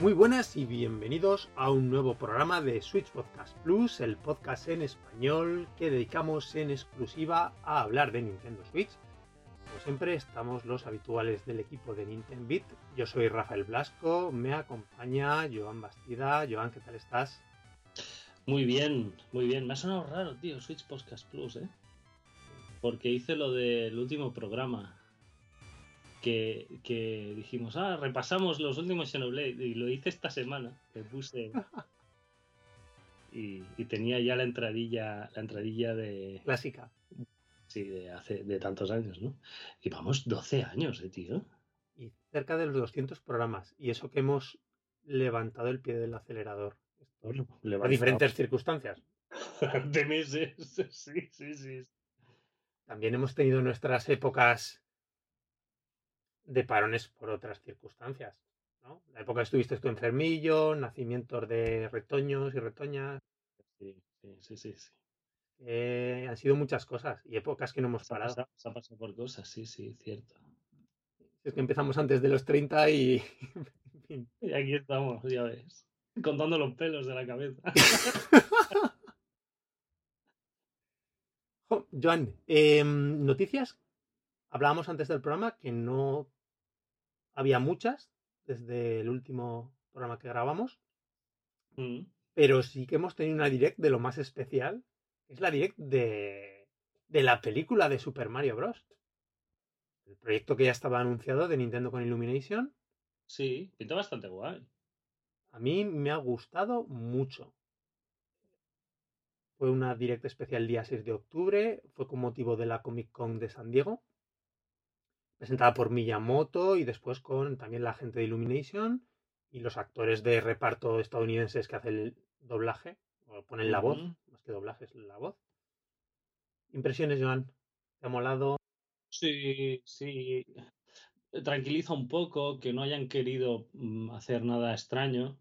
Muy buenas y bienvenidos a un nuevo programa de Switch Podcast Plus, el podcast en español que dedicamos en exclusiva a hablar de Nintendo Switch. Como siempre, estamos los habituales del equipo de Nintendo Beat. Yo soy Rafael Blasco, me acompaña Joan Bastida. Joan, ¿qué tal estás? Muy bien, muy bien. Me ha sonado raro, tío, Switch Podcast Plus, ¿eh? Porque hice lo del último programa que, dijimos, ah, repasamos los últimos Xenoblade y lo hice esta semana, que puse y, tenía ya la entradilla, la entradilla de clásica. Sí, de hace de tantos años, ¿no? Y vamos 12 años, eh, tío. Y cerca de los 200 programas y eso que hemos levantado el pie del acelerador. a diferentes circunstancias. de meses, sí, sí, sí. También hemos tenido nuestras épocas de parones por otras circunstancias. ¿no? La época que estuviste tú enfermillo, nacimientos de retoños y retoñas. Sí, sí, sí, sí. Eh, han sido muchas cosas y épocas que no hemos parado. Se ha pasado por cosas, sí, sí, cierto. Es que empezamos antes de los 30 y... y aquí estamos, ya ves, contando los pelos de la cabeza. Joan, em, noticias. Hablábamos antes del programa que no había muchas desde el último programa que grabamos. Mm. Pero sí que hemos tenido una direct de lo más especial. Es la direct de, de la película de Super Mario Bros. El proyecto que ya estaba anunciado de Nintendo con Illumination. Sí, pinta bastante guay. A mí me ha gustado mucho. Fue una direct especial el día 6 de octubre. Fue con motivo de la Comic Con de San Diego presentada por Miyamoto y después con también la gente de Illumination y los actores de reparto estadounidenses que hacen el doblaje, o ponen la voz, más que doblaje, es la voz. Impresiones, Joan. ¿Te ha molado? Sí, sí. Tranquiliza un poco que no hayan querido mm, hacer nada extraño.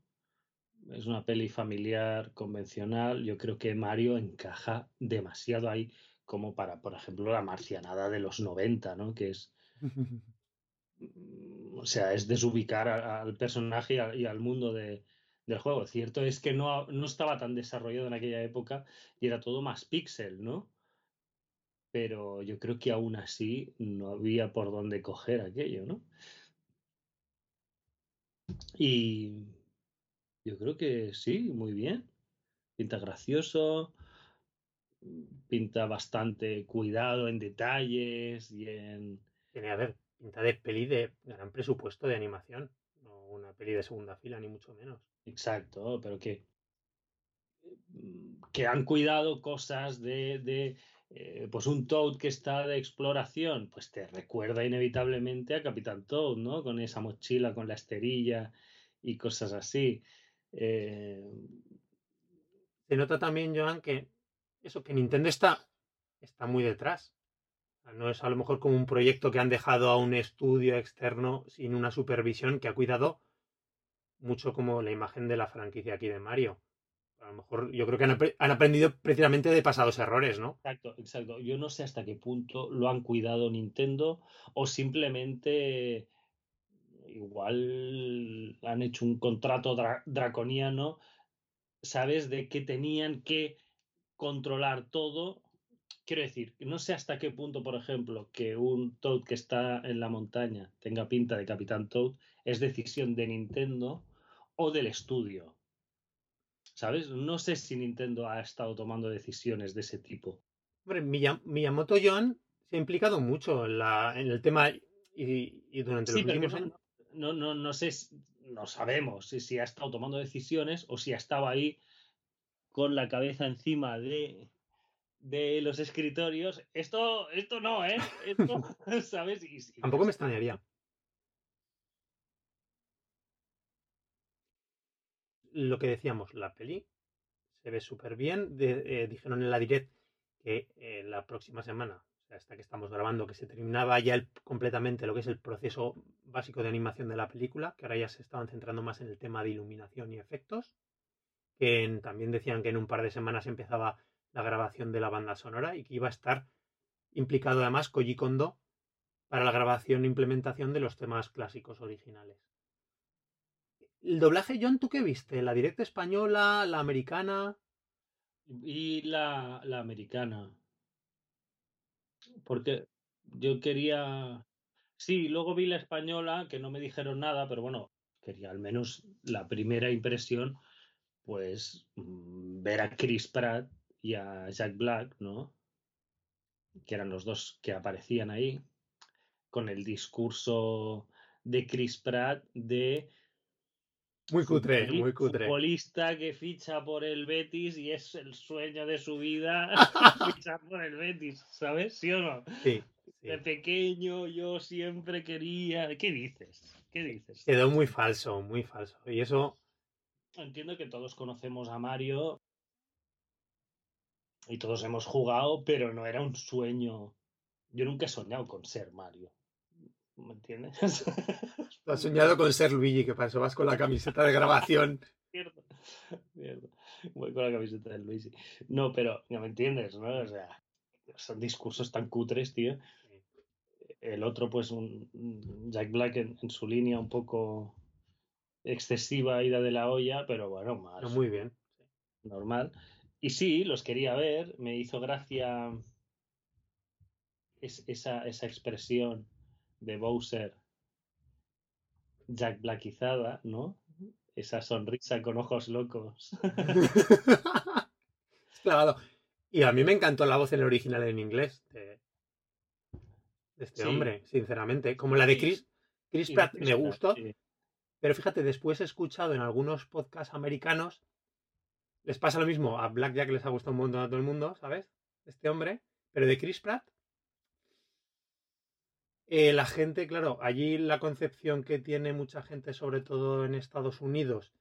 Es una peli familiar, convencional. Yo creo que Mario encaja demasiado ahí como para, por ejemplo, la marcianada de los 90, ¿no? Que es o sea, es desubicar al personaje y, al mundo del juego. Cierto es que no, no, estaba tan desarrollado en aquella época y era todo más pixel, ¿no? Pero yo creo que aún así no había por dónde coger aquello, ¿no? Y yo creo que sí, muy bien. Pinta gracioso, pinta bastante cuidado en detalles y en tiene, a ver, pinta de peli de gran presupuesto de animación, no una peli de segunda fila, ni mucho menos. Exacto, pero que, que han cuidado cosas de, de eh, pues un Toad que está de exploración, pues te recuerda inevitablemente a Capitán Toad, ¿no? Con esa mochila, con la esterilla y cosas así. Eh, Se nota también, Joan, que eso, que Nintendo está, está muy detrás. No es a lo mejor como un proyecto que han dejado a un estudio externo sin una supervisión que ha cuidado mucho como la imagen de la franquicia aquí de Mario. A lo mejor yo creo que han, aprendido precisamente de pasados errores, ¿no? Exacto, exacto. Yo no sé hasta qué punto lo han cuidado Nintendo o simplemente igual han hecho un contrato draconiano, ¿sabes? De que tenían que controlar todo Quiero decir, no sé hasta qué punto, por ejemplo, que un Toad que está en la montaña tenga pinta de Capitán Toad es decisión de Nintendo o del estudio. ¿Sabes? No sé si Nintendo ha estado tomando decisiones de ese tipo. Hombre, Miyamoto John se ha implicado mucho en, la, en el tema y, durante los últimos años. No, no, no sé, no sabemos si, si ha estado tomando decisiones o si ha estado ahí con la cabeza encima de de los escritorios. Esto, esto no, ¿eh? Esto, ¿sabes? Tampoco me extrañaría. Lo que decíamos, la peli se ve súper bien. Eh, dijeron en la direct que eh, la próxima semana, o sea, hasta que estamos grabando, que se terminaba ya completamente lo que es el proceso básico de animación de la película, que ahora ya se estaban centrando más en el tema de iluminación y efectos. Que también decían que en un par de semanas empezaba la grabación de la banda sonora y que iba a estar implicado además Koji Kondo para la grabación e implementación de los temas clásicos originales. El doblaje, John, ¿tú qué viste? ¿La directa española, la americana? Y la, la americana. Porque yo quería. Sí, luego vi la española, que no me dijeron nada, pero bueno, quería al menos la primera impresión, pues mm, ver a Chris Pratt y a Jack Black, ¿no? Que eran los dos que aparecían ahí, con el discurso de Chris Pratt de muy cutre, muy cutre. Futbolista que ficha por el Betis y es el sueño de su vida fichar por el Betis, ¿sabes? ¿Sí o no? Sí, De pequeño yo siempre quería. ¿Qué dices? ¿Qué dices? Quedó muy falso, muy falso. Y eso. Entiendo que todos conocemos a Mario y todos hemos jugado, pero no era un sueño. Yo nunca he soñado con ser Mario. ¿Me entiendes? Has soñado con ser Luigi, que para eso vas con la camiseta de grabación. Cierto, cierto. Voy con la camiseta de Luigi. No, pero no me entiendes, ¿no? O sea, son discursos tan cutres, tío. El otro, pues, un Jack Black en, su línea un poco excesiva, ida de la olla, pero bueno, más. No, muy bien. Normal. Y sí, los quería ver. Me hizo gracia esa, esa expresión de Bowser Jack Blackizada, ¿no? Esa sonrisa con ojos locos. Claro. Y a mí me encantó la voz en el original en inglés de, este hombre, sinceramente. Como la de Chris, Chris Pratt me gustó. Pero fíjate, después he escuchado en algunos podcasts americanos, les pasa lo mismo, a Black Jack les ha gustado un montón a todo el mundo, ¿sabes? Este hombre. Pero de Chris Pratt eh, la gente, claro, allí la concepción que tiene mucha gente, sobre todo en Estados Unidos,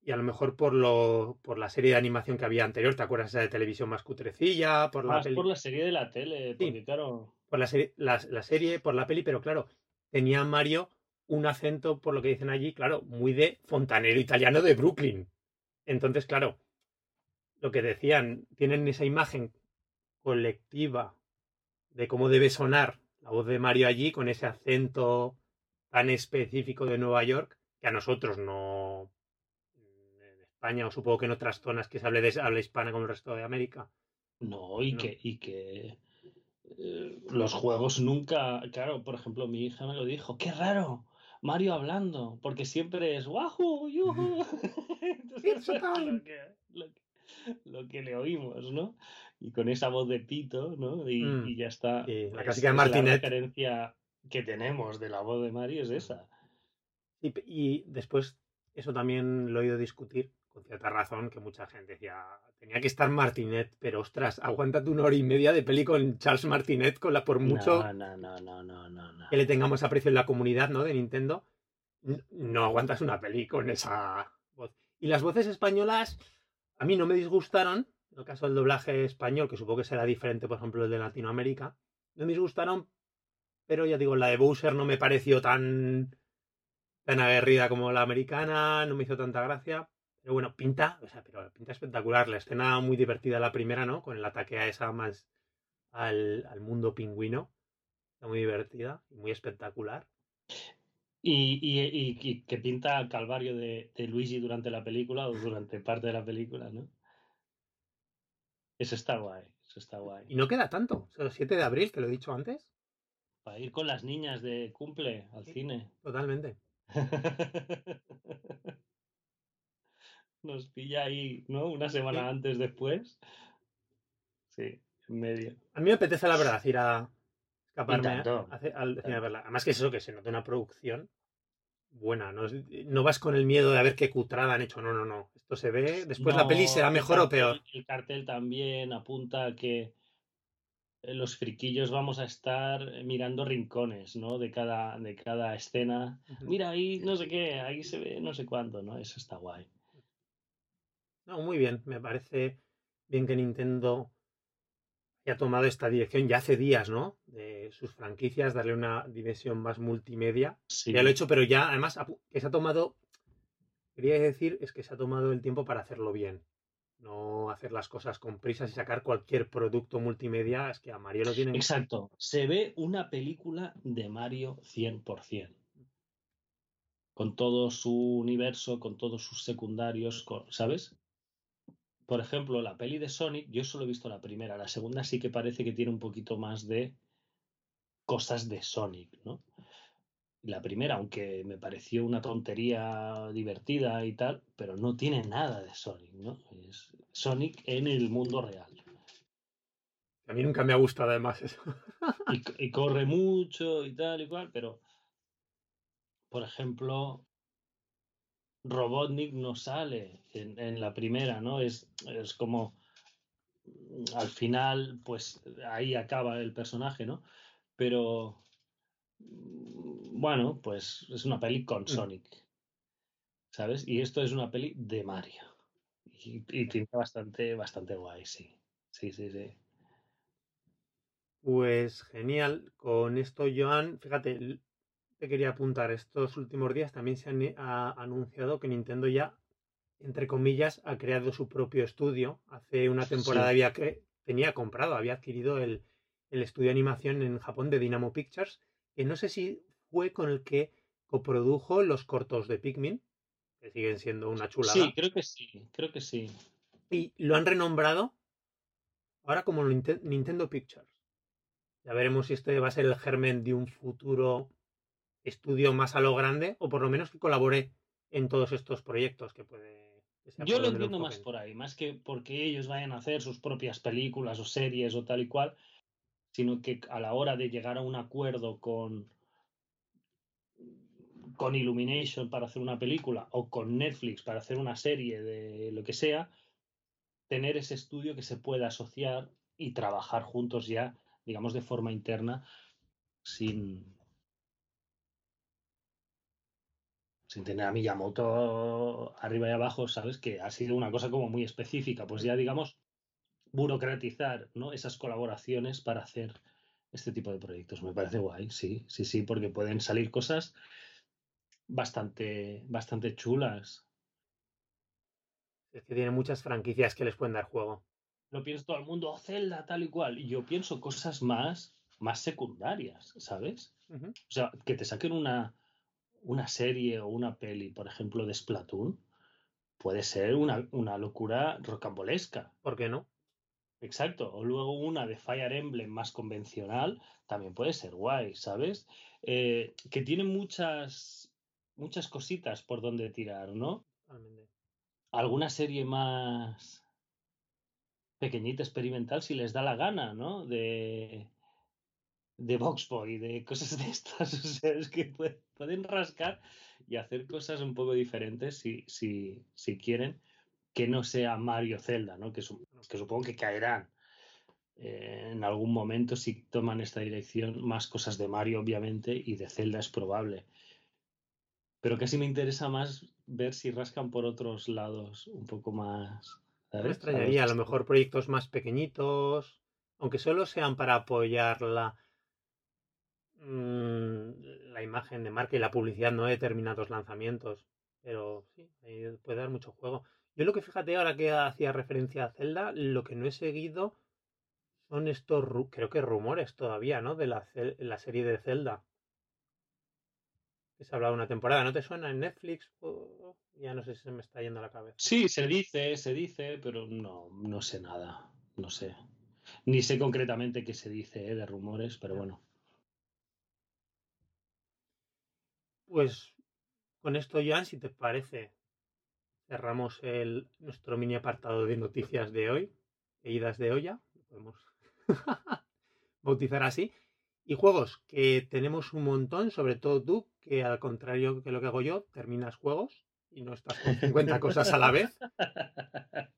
y a lo mejor por lo por la serie de animación que había anterior, ¿te acuerdas esa de televisión más cutrecilla? Por la por la serie de la tele, porque claro. Por la, serie, la, serie, por la peli, pero claro, tenía Mario un acento, por lo que dicen allí, claro, muy de fontanero italiano de Brooklyn. Entonces, claro, lo que decían, tienen esa imagen colectiva de cómo debe sonar la voz de Mario allí con ese acento tan específico de Nueva York que a nosotros no en España o supongo que en otras zonas que se hable de habla hispana como el resto de América. No, y que y que eh, los juegos nunca, claro, por ejemplo, mi hija me lo dijo, qué raro, Mario hablando, porque siempre es wahoo, yuhu. lo que le oímos, ¿no? y con esa voz de pito, ¿no? Y, mm, ya está. la clásica de Martinet. La referencia que tenemos de la voz de Mario es esa. Y, después, eso también lo he oído discutir con cierta razón, que mucha gente decía, tenía que estar Martinet, pero ostras, aguántate una hora y media de peli con Charles Martinet, con la por mucho no, no, no, no, que le tengamos aprecio en la comunidad, ¿no? De Nintendo. No aguantas una peli con esa voz. Y las voces españolas a mí no me disgustaron, en el caso del doblaje español, que supongo que será diferente, por ejemplo, el de Latinoamérica, no me disgustaron, pero ya digo, la de Bowser no me pareció tan, tan aguerrida como la americana, no me hizo tanta gracia. Pero bueno, pinta, o sea, pero pinta espectacular. La escena muy divertida la primera, ¿no? Con el ataque a esa más al, mundo pingüino. muy divertida y muy espectacular. Y, y, que pinta el calvario de, de Luigi durante la película o durante parte de la película, ¿no? Eso está guay, eso está guay. Y no queda tanto, o el 7 de abril, que lo he dicho antes. Para ir con las niñas de cumple al cine. Totalmente. Nos pilla ahí, ¿no? Una semana antes después. Sí, en medio. A mí me apetece, la verdad, ir a escaparme al cine a verla. Además que es eso, que se nota una producción buena. No, no, vas con el miedo de a ver qué cutrada han hecho. No, no, no. Esto se ve. Después la peli será mejor o peor. El cartel también apunta que eh, los friquillos vamos a estar mirando rincones, ¿no? De cada, de cada escena. Mira, ahí no sé qué, ahí se ve no sé cuánto, ¿no? Eso está guay. No, muy bien. Me parece bien que Nintendo ha tomado esta dirección ya hace días, ¿no? De sus franquicias, darle una dimensión más multimedia. Sí. Ya lo he hecho, pero ya además que se ha tomado, quería decir, es que se ha tomado el tiempo para hacerlo bien. No hacer las cosas con prisas y sacar cualquier producto multimedia, es que a Mario lo tiene. Exacto, se ve una película de Mario 100%. con todo su universo, con todos sus secundarios, ¿sabes? Por ejemplo, la peli de Sonic, yo solo he visto la primera, la segunda sí que parece que tiene un poquito más de cosas de Sonic, ¿no? La primera, aunque me pareció una tontería divertida y tal, pero no tiene nada de Sonic, ¿no? Es Sonic en el mundo real. A mí nunca me ha gustado además eso. y, y corre mucho y tal y cual, pero por ejemplo, Robotnik no sale en, la primera, ¿no? Es, es, como al final, pues ahí acaba el personaje, ¿no? Pero bueno, pues es una peli con mm. Sonic, ¿sabes? Y esto es una peli de Mario. Y, y tiene bastante, bastante guay, sí. Sí, sí, sí. Pues genial. Con esto, Joan, fíjate, quería apuntar, estos últimos días también se ha anunciado que Nintendo ya, entre comillas, ha creado su propio estudio. Hace una temporada había que tenía comprado, había adquirido el, estudio de animación en Japón de Dynamo Pictures, que no sé si fue con el que coprodujo los cortos de Pikmin, que siguen siendo una chulada. Sí, creo que sí, creo que sí. Y lo han renombrado ahora como Nintendo Pictures. Ya veremos si este va a ser el germen de un futuro estudio más a lo grande o por lo menos que colabore en todos estos proyectos que puede... Yo lo entiendo más por ahí, más que porque ellos vayan a hacer sus propias películas o series o tal y cual, sino que a la hora de llegar a un acuerdo con con Illumination para hacer una película o con Netflix para hacer una serie de lo que sea, tener ese estudio que se pueda asociar y trabajar juntos ya, digamos, de forma interna, sin, sin tener a Miyamoto arriba y abajo, sabes que ha sido una cosa como muy específica, pues ya digamos burocratizar ¿no? esas colaboraciones para hacer este tipo de proyectos. Me parece guay, sí, sí, sí, porque pueden salir cosas bastante, bastante chulas. Es que tiene muchas franquicias que les pueden dar juego. Lo piensa todo el mundo, oh, Zelda, tal y cual. Y yo pienso cosas más, más secundarias, ¿sabes? O sea, que te saquen una, una serie o una peli, por ejemplo, de Splatoon, puede ser una, una locura rocambolesca. ¿Por qué no? Exacto. O luego una de Fire Emblem más convencional, también puede ser guay, ¿sabes? Eh, que tiene muchas, muchas cositas por donde tirar, ¿no? Alguna serie más pequeñita, experimental, si les da la gana, ¿no? De, de Boxboy, de cosas de estas. O sea, es que pueden rascar y hacer cosas un poco diferentes si, si, si quieren, que no sea Mario Zelda, ¿no? Que, que supongo que caerán eh, en algún momento si toman esta dirección. Más cosas de Mario, obviamente, y de Zelda es probable. Pero casi me interesa más ver si rascan por otros lados un poco más. Me extrañaría, a lo mejor proyectos más pequeñitos, aunque solo sean para apoyar la, Mm, la imagen de marca y la publicidad no de determinados lanzamientos. Pero sí, puede dar mucho juego. Yo lo que fíjate ahora que hacía referencia a Zelda, lo que no he seguido son estos, creo que rumores todavía, ¿no? De la, la serie de Zelda. Que se ha hablado una temporada. ¿No te suena en Netflix? ya no sé si se me está yendo a la cabeza. Sí, se dice, se dice, pero no, no sé nada. No sé. Ni sé concretamente qué se dice ¿eh? de rumores, pero bueno. Pues con esto, Jan, si te parece, cerramos el, nuestro mini apartado de noticias de hoy, e idas de olla, podemos bautizar así. Y juegos, que tenemos un montón, sobre todo tú, que al contrario que lo que hago yo, terminas juegos y no estás con 50 cosas a la vez.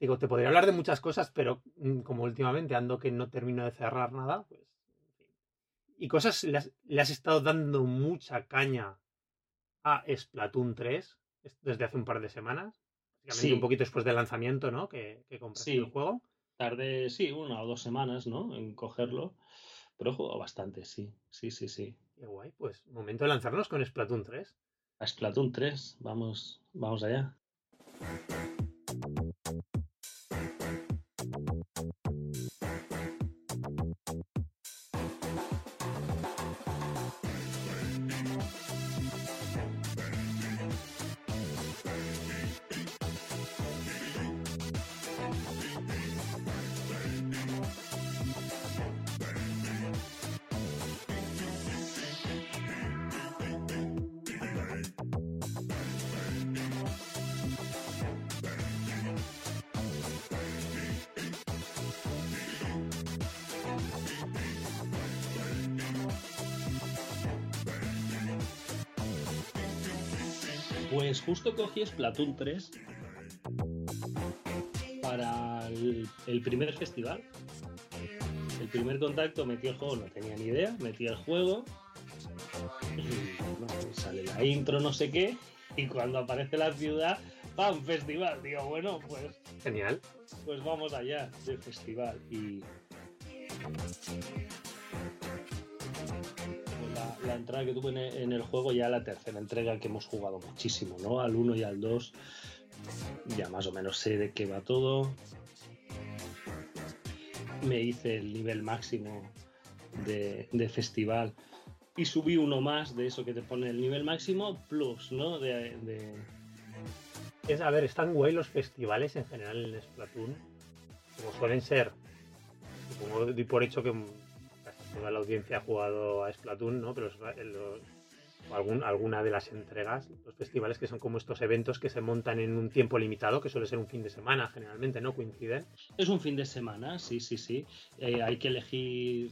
Digo, te podría hablar de muchas cosas, pero mm, como últimamente ando que no termino de cerrar nada, pues y cosas le has, estado dando mucha caña a Splatoon 3 desde hace un par de semanas. Sí. un poquito después del lanzamiento, ¿no? Que, que compraste el juego. Tardé, sí, una o dos semanas, ¿no? En cogerlo. Pero he jugado bastante, sí. Sí, sí, sí. Qué guay. Pues momento de lanzarnos con Splatoon 3. A Splatoon 3. Vamos, vamos allá. Justo cogí Splatoon 3 para el, primer festival. El primer contacto metí el juego, no tenía ni idea, metí el juego y sale la intro, no sé qué, y cuando aparece la ciudad, ¡pam! Festival. Digo, bueno, pues. Genial. Pues vamos allá del festival. Y. La, entrada que tuve en el, juego, ya la tercera entrega que hemos jugado muchísimo, ¿no? Al 1 y al 2. Ya más o menos sé de qué va todo. Me hice el nivel máximo de, de festival y subí uno más de eso que te pone el nivel máximo plus, ¿no? De, Es, a ver, están guay los festivales en general en Splatoon, como suelen ser. Supongo doy por hecho que toda la audiencia ha jugado a Splatoon, ¿no? Pero alguna de las entregas, los festivales que son como estos eventos que se montan en un tiempo limitado, que suele ser un fin de semana generalmente, ¿no? Coinciden. Es un fin de semana, sí, sí, sí. Eh, hay que elegir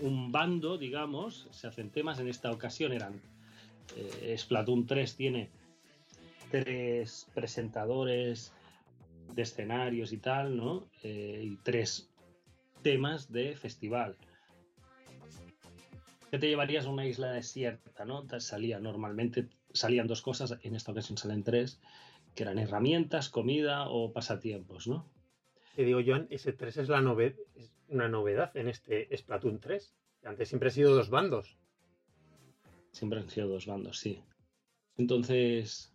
un bando, digamos, se hacen temas, en esta ocasión eran eh, Splatoon 3 tiene tres presentadores de escenarios y tal, ¿no? Eh, y tres temas de festival. ¿Qué te llevarías a una isla desierta, no? Salía normalmente, salían dos cosas, en esta ocasión salen tres, que eran herramientas, comida o pasatiempos, ¿no? Te digo, Joan, ese 3 es la novedad, una novedad en este Splatoon 3. Antes siempre ha sido dos bandos. Siempre han sido dos bandos, sí. Entonces,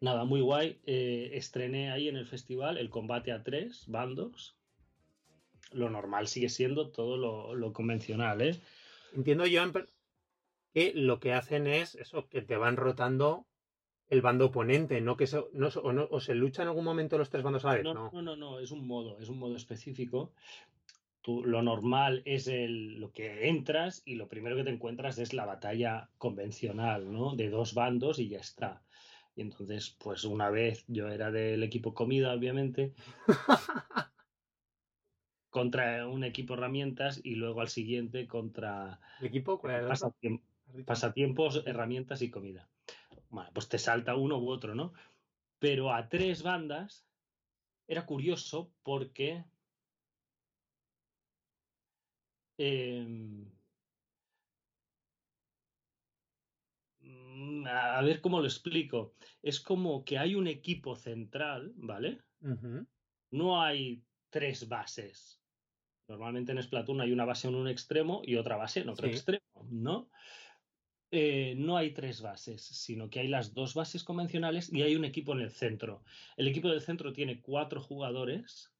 nada, muy guay. Eh, estrené ahí en el festival el combate a tres bandos. Lo normal sigue siendo todo lo, convencional, ¿eh? Entiendo, Joan, que lo que hacen es eso, que te van rotando el bando oponente, no que se, no, o, se lucha en algún momento los tres bandos a la vez. No, no, no, no, es un modo, es un modo específico. Tú, lo normal es el, lo que entras y lo primero que te encuentras es la batalla convencional, ¿no? De dos bandos y ya está. Y entonces, pues una vez yo era del equipo comida, obviamente, contra un equipo herramientas y luego al siguiente contra ¿El equipo? pasatiempos, herramientas y comida bueno, pues te salta uno u otro, ¿no? Pero a tres bandas era curioso porque em, mm, a ver cómo lo explico. Es como que hay un equipo central, ¿vale? No hay tres bases. Normalmente en Splatoon hay una base en un extremo y otra base en otro extremo, ¿no? Eh, no hay tres bases, sino que hay las dos bases convencionales y hay un equipo en el centro. El equipo del centro tiene cuatro jugadores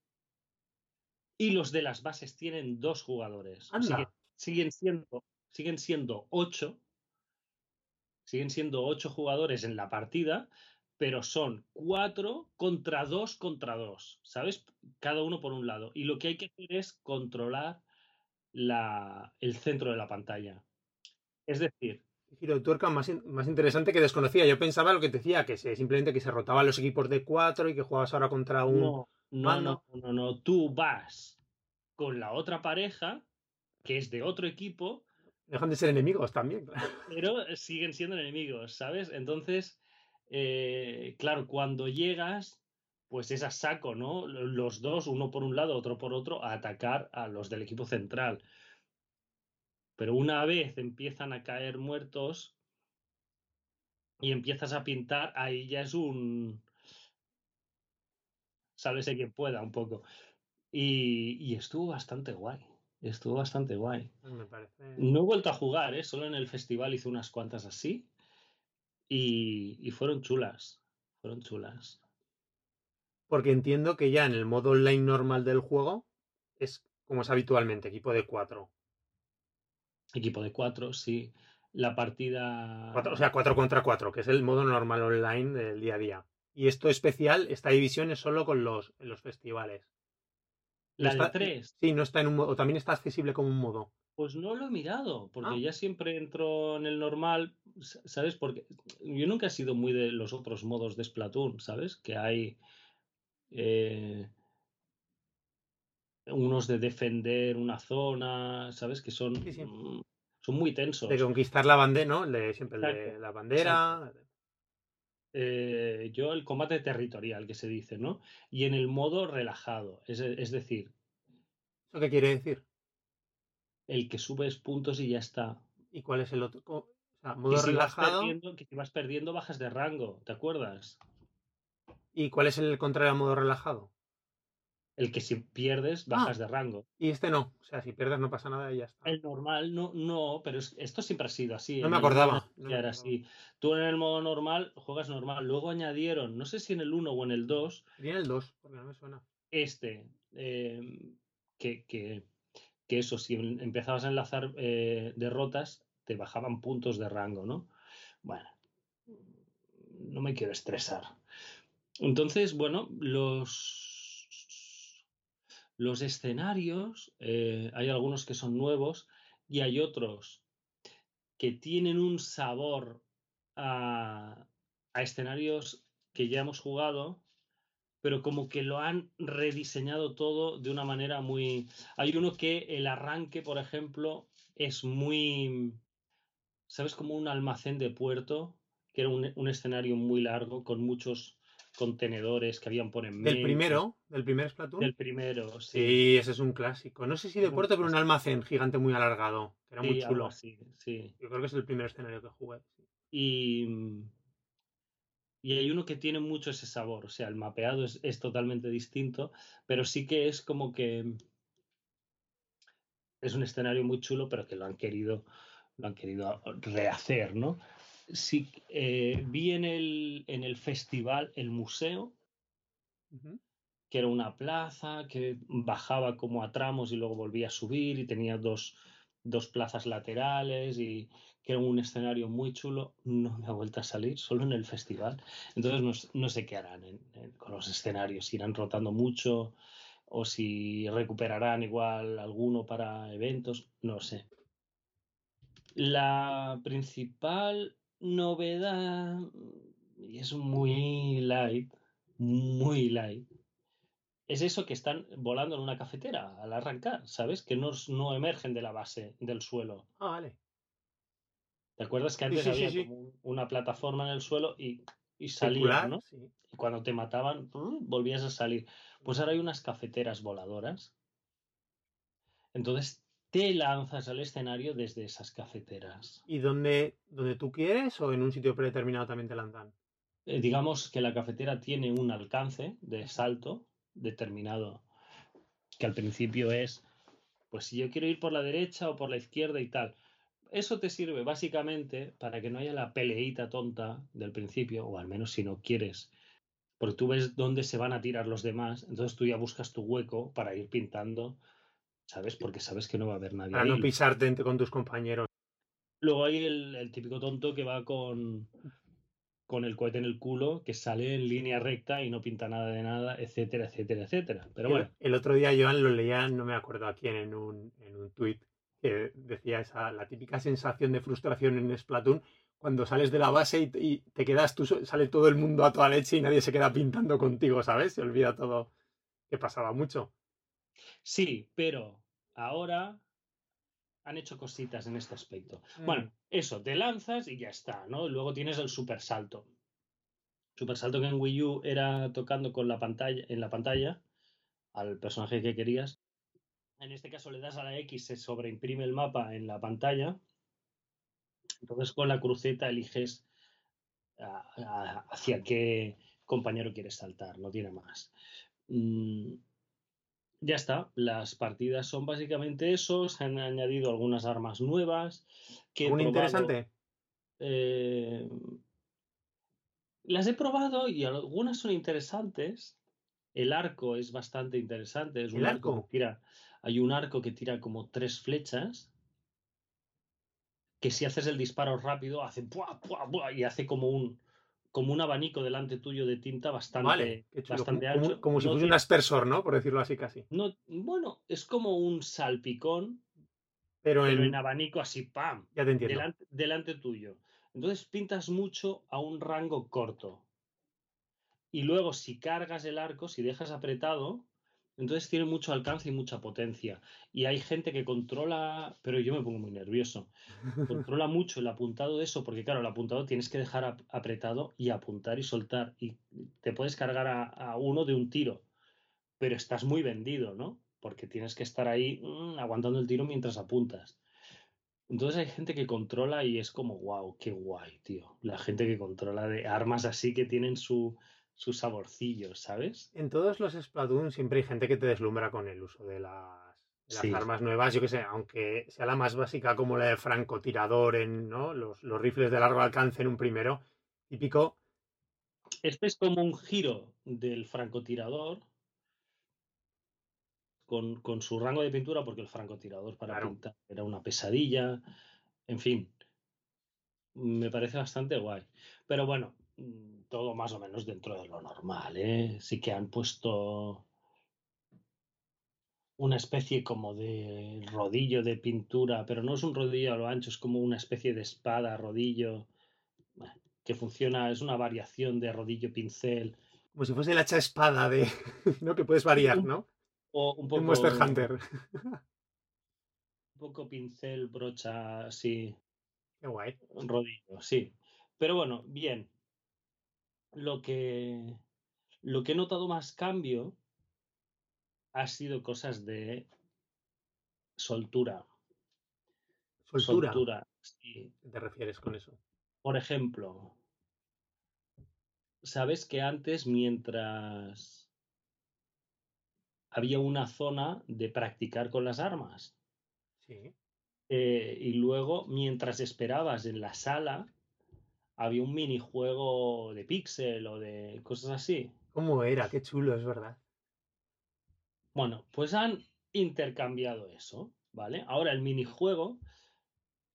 y los de las bases tienen dos jugadores. Siguen, siendo, siguen siendo ocho. Siguen siendo ocho jugadores en la partida, pero son cuatro contra dos contra dos, ¿sabes? Cada uno por un lado. Y lo que hay que hacer es controlar el centro de la pantalla. Es decir, giro de tuerca más, más interesante que desconocía. Yo pensaba lo que te decía, que simplemente que se rotaban los equipos de cuatro y que jugabas ahora contra un. No, no, no, no, no. Tú vas con la otra pareja, que es de otro equipo. Dejan de ser enemigos también, Pero siguen siendo enemigos, ¿sabes? Entonces, eh, claro, cuando llegas, pues es a saco, ¿no? Los dos, uno por un lado, otro por otro, a atacar a los del equipo central. Pero una vez empiezan a caer muertos y empiezas a pintar, ahí ya es un... Sálvese quien pueda un poco. Y, estuvo bastante guay. Estuvo bastante guay. No he vuelto a jugar, ¿eh? solo en el festival hice unas cuantas así. Y, y fueron chulas. Fueron chulas. Porque entiendo que ya en el modo online normal del juego es como es habitualmente, equipo de cuatro. Equipo de cuatro, sí. La partida. o sea, cuatro contra cuatro, que es el modo normal online del día a día. Y esto especial, esta división es solo con los, los festivales. La de tres. Sí, no está en un modo. También está accesible como un modo. Pues no lo he mirado, porque ah. ya siempre entro en el normal, ¿sabes? Porque yo nunca he sido muy de los otros modos de Splatoon, ¿sabes? Que hay. Eh, unos de defender una zona, ¿sabes? Que son mm, son muy tensos. De conquistar la bandera, ¿no? El de, siempre Exacto, la bandera. Eh, yo el combate territorial que se dice, ¿no? Y en el modo relajado, es, es decir, ¿Eso qué quiere decir? El que subes puntos y ya está. ¿Y cuál es el otro? O sea, Que modo vas relajado. perdiendo, que si vas perdiendo bajas de rango, ¿te acuerdas? ¿Y cuál es el contrario a modo relajado? El que si pierdes Ah. bajas de rango. Y este no. O sea, si pierdes no pasa nada y ya está. El normal no, no, pero es- esto siempre ha sido así. No en me acordaba, no era así. Tú en el modo normal juegas normal. Luego añadieron, no sé si en el 1 o en el 2, Viene el 2, porque no me suena. este, eh, que, que, que eso, si em- empezabas a enlazar eh, derrotas, te bajaban puntos de rango, ¿no? Bueno, no me quiero estresar. Entonces, bueno, los, los escenarios, eh, hay algunos que son nuevos y hay otros que tienen un sabor a, a escenarios que ya hemos jugado, pero como que lo han rediseñado todo de una manera muy... Hay uno que el arranque, por ejemplo, es muy... ¿Sabes? Como un almacén de puerto, que era un, un escenario muy largo con muchos contenedores que habían por en medio. Del primero, del primer Splatoon. Del primero, sí. Sí, ese es un clásico. No sé si de puerto, pero un almacén gigante muy alargado. Que era muy Sí, chulo. así, sí. Yo creo que es el primer escenario que jugué. Y, y hay uno que tiene mucho ese sabor, o sea, el mapeado es, es totalmente distinto, pero sí que es como que es un escenario muy chulo, pero que lo han querido, lo han querido rehacer, ¿no? Sí, eh, vi en el, en el festival el museo, que era una plaza que bajaba como a tramos y luego volvía a subir y tenía dos, dos plazas laterales y que era un escenario muy chulo. No me ha vuelto a salir, solo en el festival. Entonces no, no sé qué harán con los escenarios, si irán rotando mucho o si recuperarán igual alguno para eventos, no sé. La principal novedad, y es muy light, muy light, es eso que están volando en una cafetera al arrancar, ¿sabes? Que no, no emergen de la base del suelo. Ah, vale. ¿Te acuerdas que antes sí, sí, había sí. como un- una plataforma en el suelo y, y Circular, ¿no? Y cuando te mataban, volvías a salir. Pues ahora hay unas cafeteras voladoras. Entonces te lanzas al escenario desde esas cafeteras. ¿Y dónde, donde tú quieres o en un sitio predeterminado también te lanzan? Eh, digamos que la cafetera tiene un alcance de salto determinado, que al principio es, pues si yo quiero ir por la derecha o por la izquierda y tal. Eso te sirve básicamente para que no haya la peleita tonta del principio, o al menos si no quieres, porque tú ves dónde se van a tirar los demás, entonces tú ya buscas tu hueco para ir pintando, ¿sabes? Porque sabes que no va a haber nadie Para ahí. no pisarte con tus compañeros. Luego hay el, el típico tonto que va con, con el cohete en el culo, que sale en línea recta y no pinta nada de nada, etcétera, etcétera, etcétera. Pero El- bueno, El, otro día, Joan, lo leía, no me acuerdo a quién, en un, en un tuit, que decía esa, la típica sensación de frustración en Splatoon cuando sales de la base y, y te quedas tú, sale todo el mundo a toda leche y nadie se queda pintando contigo, ¿sabes? Se olvida todo, que pasaba mucho. sí, pero ahora han hecho cositas en este aspecto. Bueno, eso, te lanzas y ya está, ¿no? Luego tienes el super salto. Super salto que en Wii U era tocando con la pantalla, en la pantalla al personaje que querías. En este caso le das a la X, se sobreimprime el mapa en la pantalla. Entonces con la cruceta eliges a- a- hacia qué compañero quieres saltar, no tiene más. Mm, ya está, las partidas son básicamente eso, se han añadido algunas armas nuevas. Que ¿Un probado. interesante? Eh, las he probado y algunas son interesantes. El arco es bastante interesante. Es un ¿El arco arco? que tira. Hay un arco que tira como tres flechas. Que si haces el disparo rápido, hace ¡buah, buah, buah! y hace como un como un abanico delante tuyo de tinta bastante, Vale, bastante Como, ancho. como si No fuese un aspersor, ¿no? Por decirlo así casi. no- bueno, es como un salpicón, Pero pero en... en abanico así, ¡pam! Ya te entiendo. delante, delante tuyo. Entonces pintas mucho a un rango corto. Y luego, si cargas el arco, si dejas apretado, Entonces tiene mucho alcance y mucha potencia. Y hay gente que controla, pero yo me pongo muy nervioso. Controla mucho el apuntado de eso, porque claro, el apuntado tienes que dejar apretado y apuntar y soltar. Y te puedes cargar a, uno de un tiro, pero estás muy vendido, ¿no? Porque tienes que estar ahí mm, aguantando el tiro mientras apuntas. Entonces hay gente que controla y es como, wow, qué guay, tío. La gente que controla de armas así que tienen su, sus saborcillos, ¿sabes? En todos los Splatoon siempre hay gente que te deslumbra con el uso de las, armas nuevas, yo que sé, aunque sea la más básica como la de francotirador en ¿no? los, rifles de largo alcance en un primero, típico. Este es como un giro del francotirador con, su rango de pintura, porque el francotirador para pintar era una pesadilla. En fin, me parece bastante guay. Pero bueno, todo más o menos dentro de lo normal, ¿eh? Sí que han puesto una especie como de rodillo de pintura, pero no es un rodillo a lo ancho, es como una especie de espada, rodillo, que funciona, es una variación de rodillo pincel. Como si fuese el hacha espada de, ¿no? Que puedes variar, ¿no? O un poco... Monster Hunter. Un poco pincel, brocha, sí. Qué guay. Rodillo, sí. Pero bueno, bien lo que, lo que he notado más cambio ha sido cosas de soltura. Soltura. ¿Qué te refieres con eso? Por ejemplo, sabes que antes mientras había una zona de practicar con las armas. Sí. Eh, y luego, mientras esperabas en la sala, había un minijuego de pixel o de cosas así. ¿Cómo era? Qué chulo, es verdad. Bueno, pues han intercambiado eso, ¿vale? Ahora el minijuego,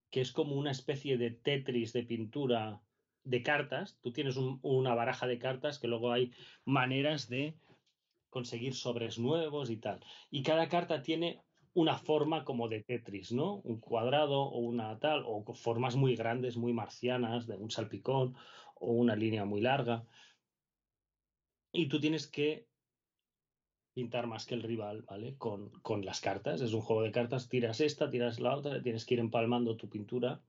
que es como una especie de Tetris de pintura de cartas, tú tienes una baraja de cartas que luego hay maneras de conseguir sobres nuevos y tal. Y cada carta tiene una forma como de Tetris, ¿no? Un cuadrado o una tal, o formas muy grandes, muy marcianas, de un salpicón o una línea muy larga. Y tú tienes que pintar más que el rival, ¿vale? Con, con las cartas. Es un juego de cartas, tiras esta, tiras la otra, tienes que ir empalmando tu pintura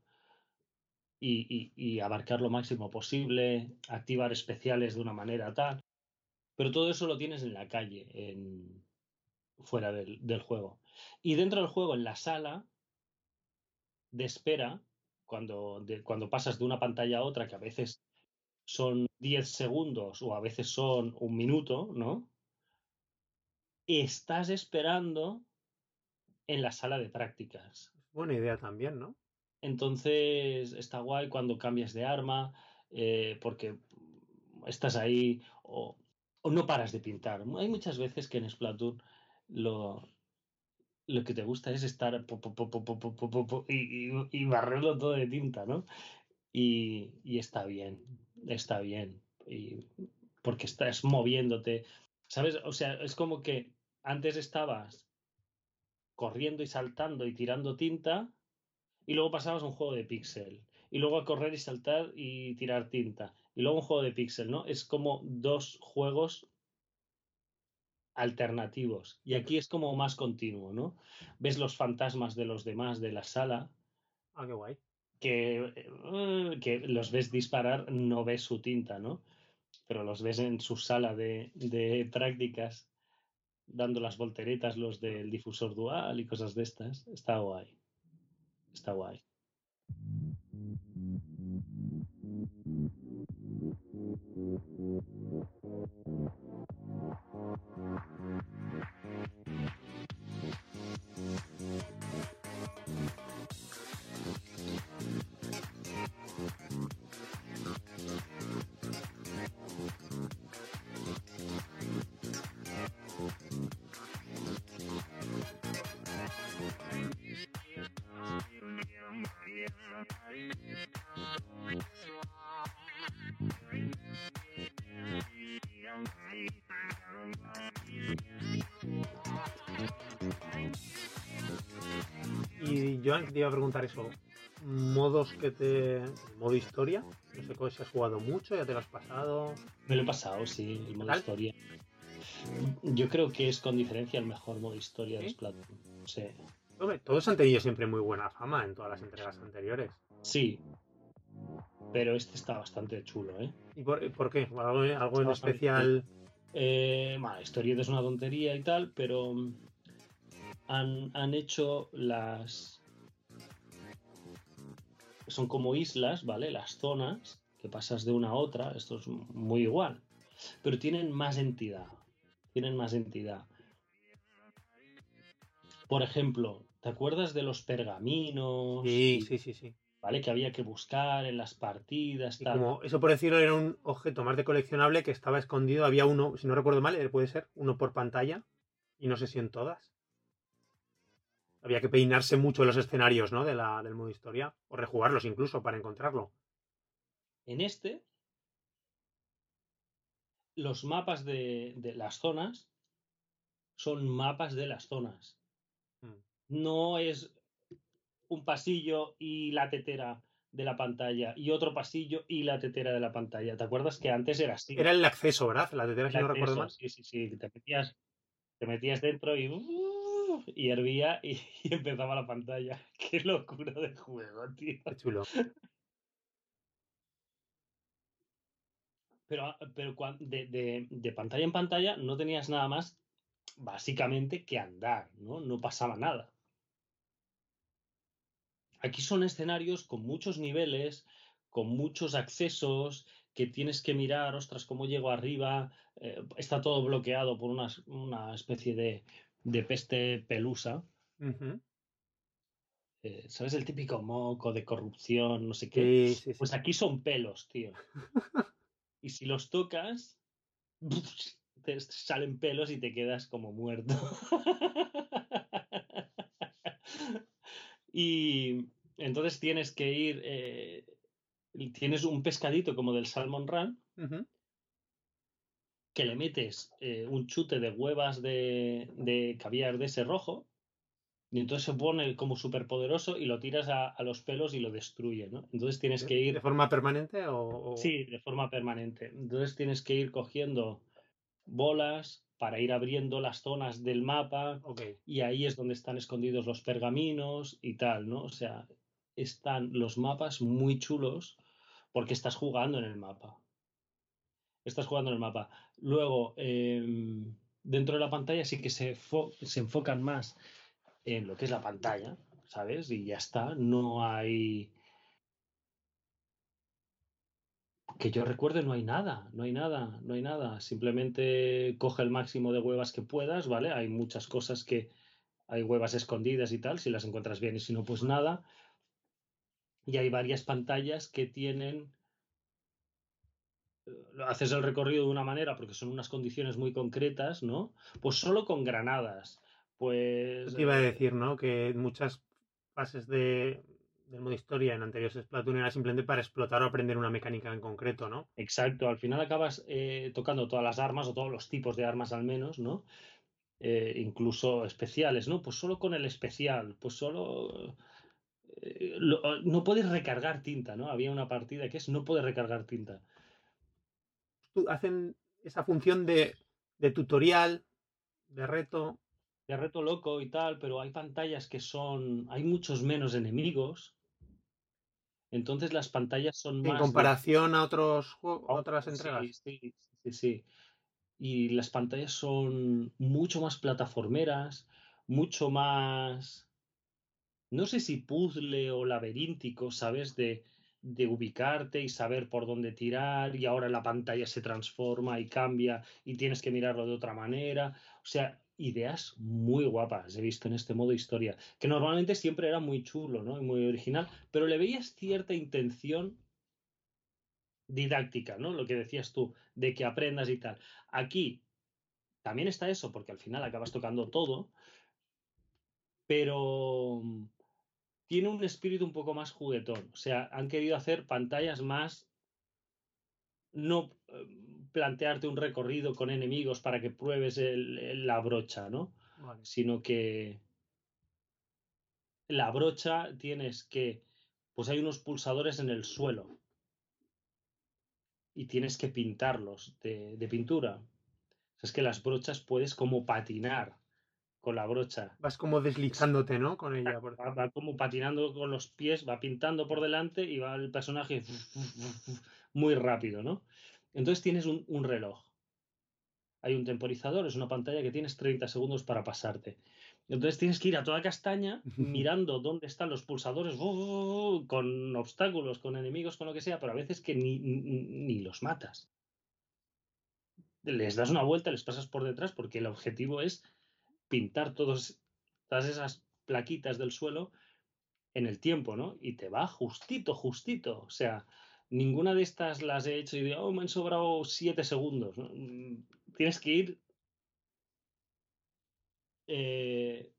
y, y, abarcar lo máximo posible, activar especiales de una manera tal. Pero todo eso lo tienes en la calle, en, fuera del, del juego. Y dentro del juego, en la sala de espera, cuando, cuando pasas de una pantalla a otra, que a veces son 10 segundos o a veces son un minuto, ¿no? Estás esperando en la sala de prácticas. Buena idea también, ¿no? Entonces está guay cuando cambias de arma, eh, porque estás ahí o, o, no paras de pintar. Hay muchas veces que en Splatoon lo, lo que te gusta es estar y, barrerlo todo de tinta, ¿no? Y, está bien, está bien. Y porque estás moviéndote. ¿Sabes? O sea, es como que antes estabas corriendo y saltando y tirando tinta y luego pasabas a un juego de pixel. Y luego a correr y saltar y tirar tinta. Y luego un juego de pixel, ¿no? Es como dos juegos alternativos. Y aquí es como más continuo, ¿no? Ves los fantasmas de los demás de la sala. Ah, qué guay. Que, eh, que los ves disparar, no ves su tinta, ¿no? Pero los ves en su sala de, de prácticas, dando las volteretas, los del difusor dual y cosas de estas. Está guay. Está guay. Te iba a preguntar eso. ¿Modos que te. modo historia? No sé si has jugado mucho, ya te lo has pasado. Me lo he pasado, sí, el modo historia. Yo creo que es con diferencia el mejor modo historia de. Splatoon. Sí. Hombre, todos han tenido siempre muy buena fama en todas las entregas anteriores. Sí. Pero este está bastante chulo, ¿eh? ¿Y por, por qué? ¿Algo, algo en especial? Eh, bueno, historieta es una tontería y tal, pero han, han hecho las... Son como islas, ¿vale? Las zonas que pasas de una a otra, esto es muy igual, pero tienen más entidad. Tienen más entidad. Por ejemplo, ¿te acuerdas de los pergaminos? Sí, y- sí, sí, sí. ¿Vale? Que había que buscar en las partidas, Y tal. como eso por decirlo era un objeto más de coleccionable que estaba escondido, había uno, si no recuerdo mal, eh, puede ser uno por pantalla y no sé si en todas. Había que peinarse mucho los escenarios, ¿no? De la, del modo historia o rejugarlos incluso para encontrarlo. En este, los mapas de, de las zonas son mapas de las zonas. Mm. No es un pasillo y la tetera de la pantalla y otro pasillo y la tetera de la pantalla. ¿Te acuerdas que antes era así? Era el acceso, ¿verdad? La tetera, si no recuerdo mal. Sí, sí, sí. Te metías, te metías dentro y, y hervía y, y empezaba la pantalla. Qué locura de juego, tío. Qué chulo. Pero, pero cuan- de, de- de pantalla en pantalla no tenías nada más, básicamente, que andar, ¿no? No pasaba nada. Aquí son escenarios con muchos niveles, con muchos accesos, que tienes que mirar, ostras, cómo llego arriba. eh, está todo bloqueado por una, una especie de, de peste pelusa. Eh, ¿Sabes? El típico moco de corrupción, no sé qué. Sí, sí, sí. Pues aquí son pelos, tío. Y si los tocas, te salen pelos y te quedas como muerto. Y entonces tienes que ir, eh, tienes un pescadito como del Salmon Run. Que le metes eh, un chute de huevas de, de caviar de ese rojo, y entonces se pone como súper poderoso y lo tiras a, a los pelos y lo destruye, ¿no? Entonces tienes que ir... ¿De forma permanente o...? Sí, de forma permanente. Entonces tienes que ir cogiendo bolas para ir abriendo las zonas del mapa y ahí es donde están escondidos los pergaminos y tal, ¿no? O sea, están los mapas muy chulos porque estás jugando en el mapa. Estás jugando en el mapa. Luego, em, dentro de la pantalla sí que se, se enfocan más en lo que es la pantalla, ¿sabes? Y ya está, no hay... Que yo recuerde, no hay nada, no hay nada, no hay nada. Simplemente coge el máximo de huevas que puedas, ¿vale? Hay muchas cosas que hay huevas escondidas y tal, si las encuentras bien y si no, pues nada. Y hay varias pantallas que tienen... Haces el recorrido de una manera porque son unas condiciones muy concretas, ¿no? Pues solo con granadas. Pues... Te iba a eh, decir, ¿no? Que muchas fases de, del modo historia en anteriores Splatoon era simplemente para explotar o aprender una mecánica en concreto, ¿no? Exacto, al final acabas eh, tocando todas las armas o todos los tipos de armas al menos, ¿no? Eh, incluso especiales, ¿no? Pues solo con el especial, pues solo... eh, lo- no puedes recargar tinta, ¿no? Había una partida que es no puedes recargar tinta. Hacen esa función de, de tutorial, de reto. De reto loco y tal, pero hay pantallas que son... Hay muchos menos enemigos. Entonces las pantallas son más... En de- comparación a otros juegos, Oh, otras sí, entregas. Sí, sí, sí. Y las pantallas son mucho más plataformeras, mucho más, no sé si puzzle o laberíntico, ¿sabes? De, de ubicarte y saber por dónde tirar y ahora la pantalla se transforma y cambia y tienes que mirarlo de otra manera. O sea, ideas muy guapas he visto en este modo historia, que normalmente siempre era muy chulo, ¿no? Y muy original, pero le veías cierta intención didáctica, ¿no? Lo que decías tú, de que aprendas y tal. Aquí también está eso, porque al final acabas tocando todo, pero tiene un espíritu un poco más juguetón. O sea, han querido hacer pantallas más, no eh, plantearte un recorrido con enemigos para que pruebes el- la brocha, ¿no? Vale. Sino que la brocha tienes que, pues hay unos pulsadores en el suelo y tienes que pintarlos de, de pintura. es que las brochas puedes como patinar con la brocha. Vas como deslizándote, ¿no? Con ella. Va, como patinando con los pies, va pintando por delante y va el personaje muy rápido, ¿no? Entonces tienes un, un reloj. Hay un temporizador, es una pantalla que tienes 30 segundos para pasarte. Entonces tienes que ir a toda castaña mirando dónde están los pulsadores con obstáculos, con enemigos, con lo que sea, pero a veces que ni, ni, los matas. Les das una vuelta, les pasas por detrás porque el objetivo es pintar todos, todas esas plaquitas del suelo en el tiempo, ¿no? Y te va justito, justito. O sea, ninguna de estas las he hecho y digo, oh, me han sobrado siete segundos. Mm, tienes que ir eh,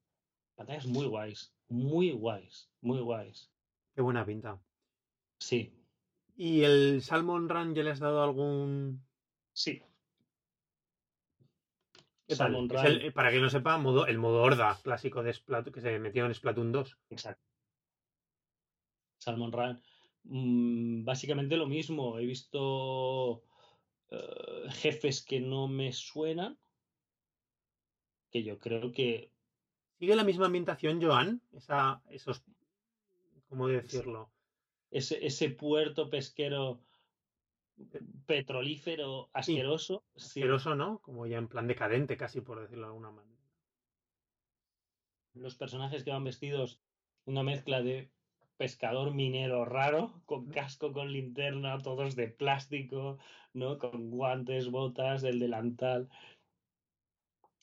pantallas muy guays, muy guays, muy guays. Qué buena pinta. Sí. ¿Y el Salmon Run ya le has dado algún...? Sí. Eh, para que no sepa, modo, el modo horda clásico de Splatoon, que se metió en Splatoon 2. Exacto. Salmon Run. Mm, básicamente lo mismo. He visto eh, jefes que no me suenan que yo creo que... ¿Sigue la misma ambientación, Joan? Esa, esos... ¿Cómo decirlo? Ese, ese puerto pesquero petrolífero asqueroso. Asqueroso, ¿no? Como ya en plan decadente, casi por decirlo de alguna manera. Los personajes que van vestidos una mezcla de pescador minero raro, con casco, con linterna, todos de plástico, ¿no? Con guantes, botas, el delantal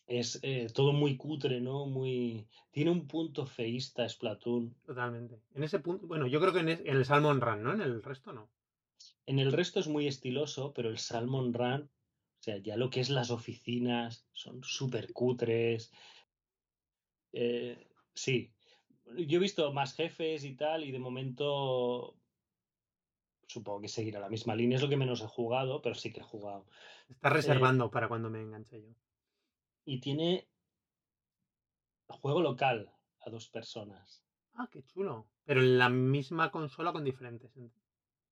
es eh, todo muy cutre, ¿no? Muy. Tiene un punto feísta Splatoon. Totalmente. En ese punto, bueno, yo creo que en, el Salmon Run, ¿no? En el resto no. En el resto es muy estiloso, pero el Salmon Run, o sea, ya lo que es las oficinas, son súper cutres. Eh, sí. Yo he visto más jefes y tal, y de momento supongo que seguirá la misma línea. Es lo que menos he jugado, pero sí que he jugado. Estás reservando para cuando me enganche yo y tiene juego local a dos personas. Ah, qué chulo. Pero en la misma consola con diferentes.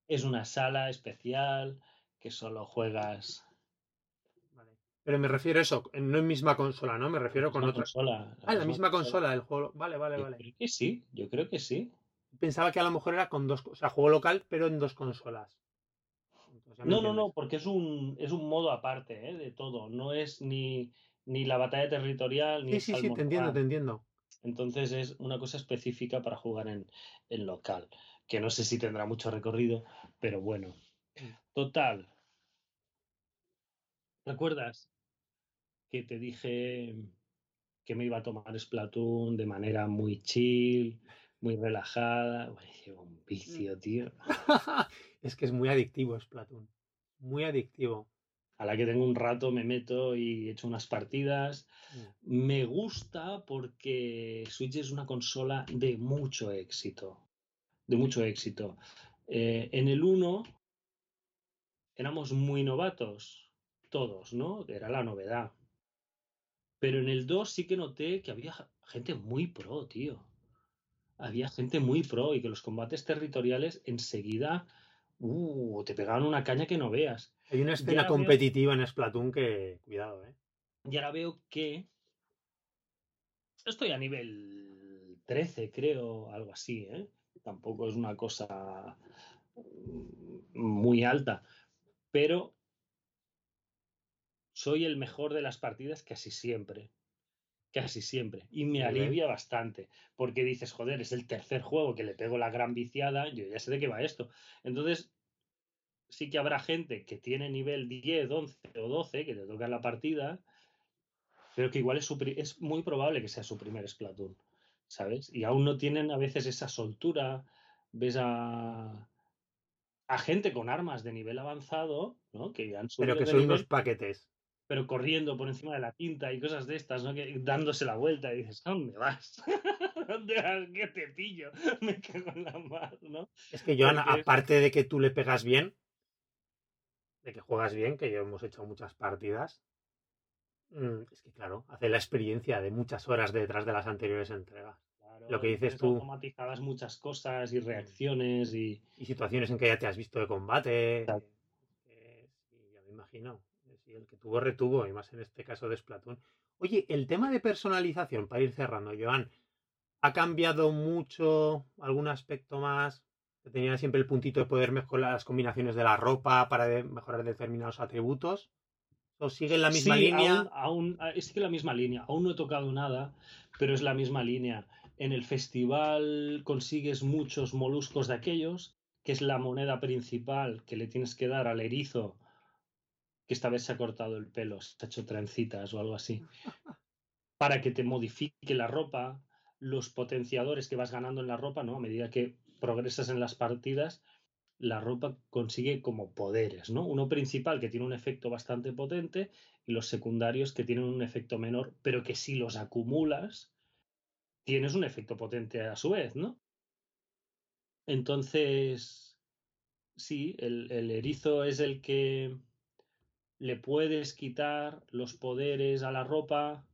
Es una sala especial que solo juegas. Vale. Pero me refiero a eso, no en misma consola, ¿no? Me refiero con otra. Consola, ah, en la misma consola, el juego. Vale, vale, yo vale. Creo que sí, yo creo que sí. Pensaba que a lo mejor era con dos, o sea, juego local, pero en dos consolas. no, no, no, porque es un, es un modo aparte ¿eh? de todo. No es ni, ni la batalla territorial, ni Sí, sí, sí, te entiendo, te entiendo. Entonces es una cosa específica para jugar en, en local, que no sé si tendrá mucho recorrido, pero bueno. Mm. Total. ¿Recuerdas que te dije que me iba a tomar Splatoon de manera muy chill, muy relajada? Bueno, llevo un vicio, tío. es que es muy adictivo Splatoon. Muy adictivo a la que tengo un rato me meto y echo unas partidas. Mm. Me gusta porque Switch es una consola de mucho éxito. De mucho éxito. Eh, en el 1 éramos muy novatos, todos, ¿no? Era la novedad. Pero en el 2 sí que noté que había gente muy pro, tío. Había gente muy pro y que los combates territoriales enseguida uh, te pegaban una caña que no veas. Hay una escena competitiva en Splatoon que, cuidado, ¿eh? Y ahora veo que estoy a nivel 13, creo, algo así, ¿eh? Tampoco es una cosa muy alta, pero soy el mejor de las partidas casi siempre. Casi siempre. Y me alivia bastante. Porque dices, joder, es el tercer juego que le pego la gran viciada. Yo ya sé de qué va esto. Entonces, sí que habrá gente que tiene nivel 10, 11 o 12, que te toca la partida, pero que igual es, es muy probable que sea su primer Splatoon, ¿sabes? Y aún no tienen a veces esa soltura, ves a, a gente con armas de nivel avanzado, ¿no? Que han subido Pero que son unos paquetes. Pero corriendo por encima de la tinta y cosas de estas, ¿no? Que, dándose la vuelta y dices, ¿a dónde vas? ¿Dónde vas? ¿Qué te pillo? Me cago en la mar, ¿no? Es que, Joan, aparte de que tú le pegas bien, de que juegas bien, que ya hemos hecho muchas partidas. Mm, es que, claro, hace la experiencia de muchas horas detrás de las anteriores entregas. Lo que dices tú. Automatizadas muchas cosas y reacciones y. Y situaciones en que ya te has visto de combate. sí, ya me imagino. sí, el que tuvo retuvo, y más en este caso de Splatoon. Oye, el tema de personalización, para ir cerrando, Joan, ¿ha cambiado mucho algún aspecto más? Tenía siempre el puntito de poder mejorar las combinaciones de la ropa para mejorar determinados atributos. ¿O sigue en la misma línea? Aún, aún, sigue la misma línea. Aún no he tocado nada, pero es la misma línea. En el festival consigues muchos moluscos de aquellos, que es la moneda principal que le tienes que dar al erizo que esta vez se ha cortado el pelo, se ha hecho trencitas o algo así, para que te modifique la ropa, los potenciadores que vas ganando en la ropa, ¿no? A medida que progresas en las partidas, la ropa consigue como poderes, ¿no? Uno principal que tiene un efecto bastante potente y los secundarios que tienen un efecto menor, pero que si los acumulas, tienes un efecto potente a su vez, ¿no? Entonces, sí, el, erizo es el que le puedes quitar los poderes a la ropa,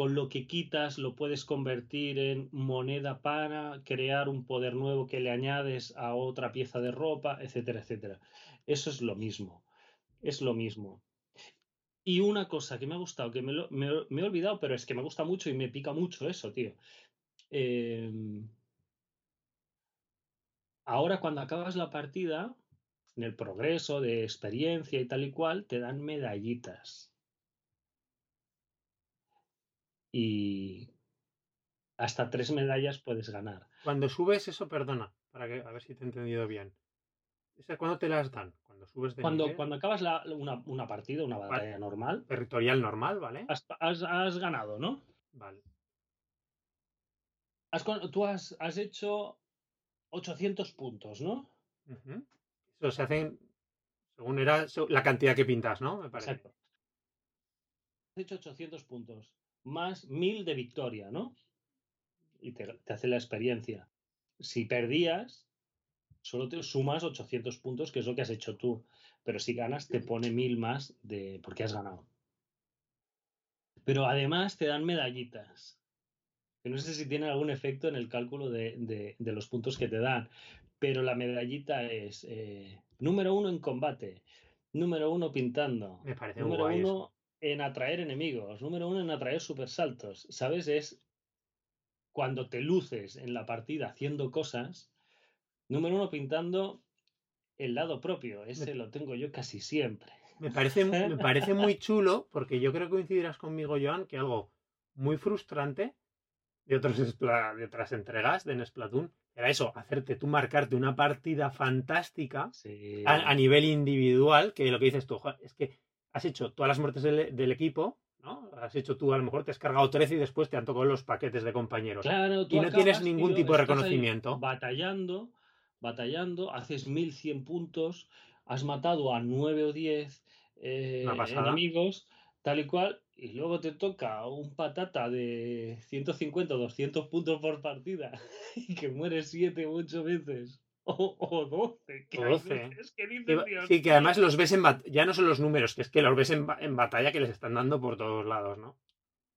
con lo que quitas lo puedes convertir en moneda para crear un poder nuevo que le añades a otra pieza de ropa, etcétera, etcétera. Eso es lo mismo, es lo mismo. Y una cosa que me ha gustado, que me, he olvidado, pero es que me gusta mucho y me pica mucho eso, tío. Em, ahora cuando acabas la partida, en el progreso de experiencia y tal y cual, te dan medallitas. Y hasta tres medallas puedes ganar. Cuando subes eso, perdona, para que a ver si te he entendido bien. ¿Cuándo te las dan? Cuando subes de cuando, cuando acabas la, una, una, partida, una batalla normal. Territorial normal, ¿vale? Has, has, ganado, ¿no? Vale. Has, tú has, has hecho 800 puntos, ¿no? Eso se hacen según era la cantidad que pintas, ¿no? Me parece. Exacto. Has hecho 800 puntos, más 1000 de victoria, ¿no? Y te, hace la experiencia. Si perdías, solo te sumas 800 puntos, que es lo que has hecho tú. Pero si ganas, te pone 1000 más de porque has ganado. Pero además te dan medallitas. Que no sé si tiene algún efecto en el cálculo de, de los puntos que te dan pero la medallita es eh, número uno en combate, número uno pintando, Me parece número uno en atraer enemigos, número uno en atraer supersaltos. ¿Sabes? Es cuando te luces en la partida haciendo cosas, número uno pintando el lado propio. Ese lo tengo yo casi siempre. Me parece, me parece muy chulo, porque yo creo que coincidirás conmigo, Joan, que algo muy frustrante de, otros, de otras entregas de Splatoon era eso, hacerte tú marcarte una partida fantástica a, nivel individual, que lo que dices tú, es que has hecho todas las muertes del, equipo, ¿no? Has hecho tú, a lo mejor te has cargado 13 y después te han tocado los paquetes de compañeros. Claro, y no tienes ningún tipo de reconocimiento. Batallando, batallando, haces 1100 puntos, has matado a 9 o 10 eh, enemigos, tal y cual, y luego te toca un patata de 150 o 200 puntos por partida y que mueres 7 o 8 veces. O, o 12. Que 12. que sí, que además los ves en ya no son los números, que es que los ves en, en, batalla que les están dando por todos lados, ¿no?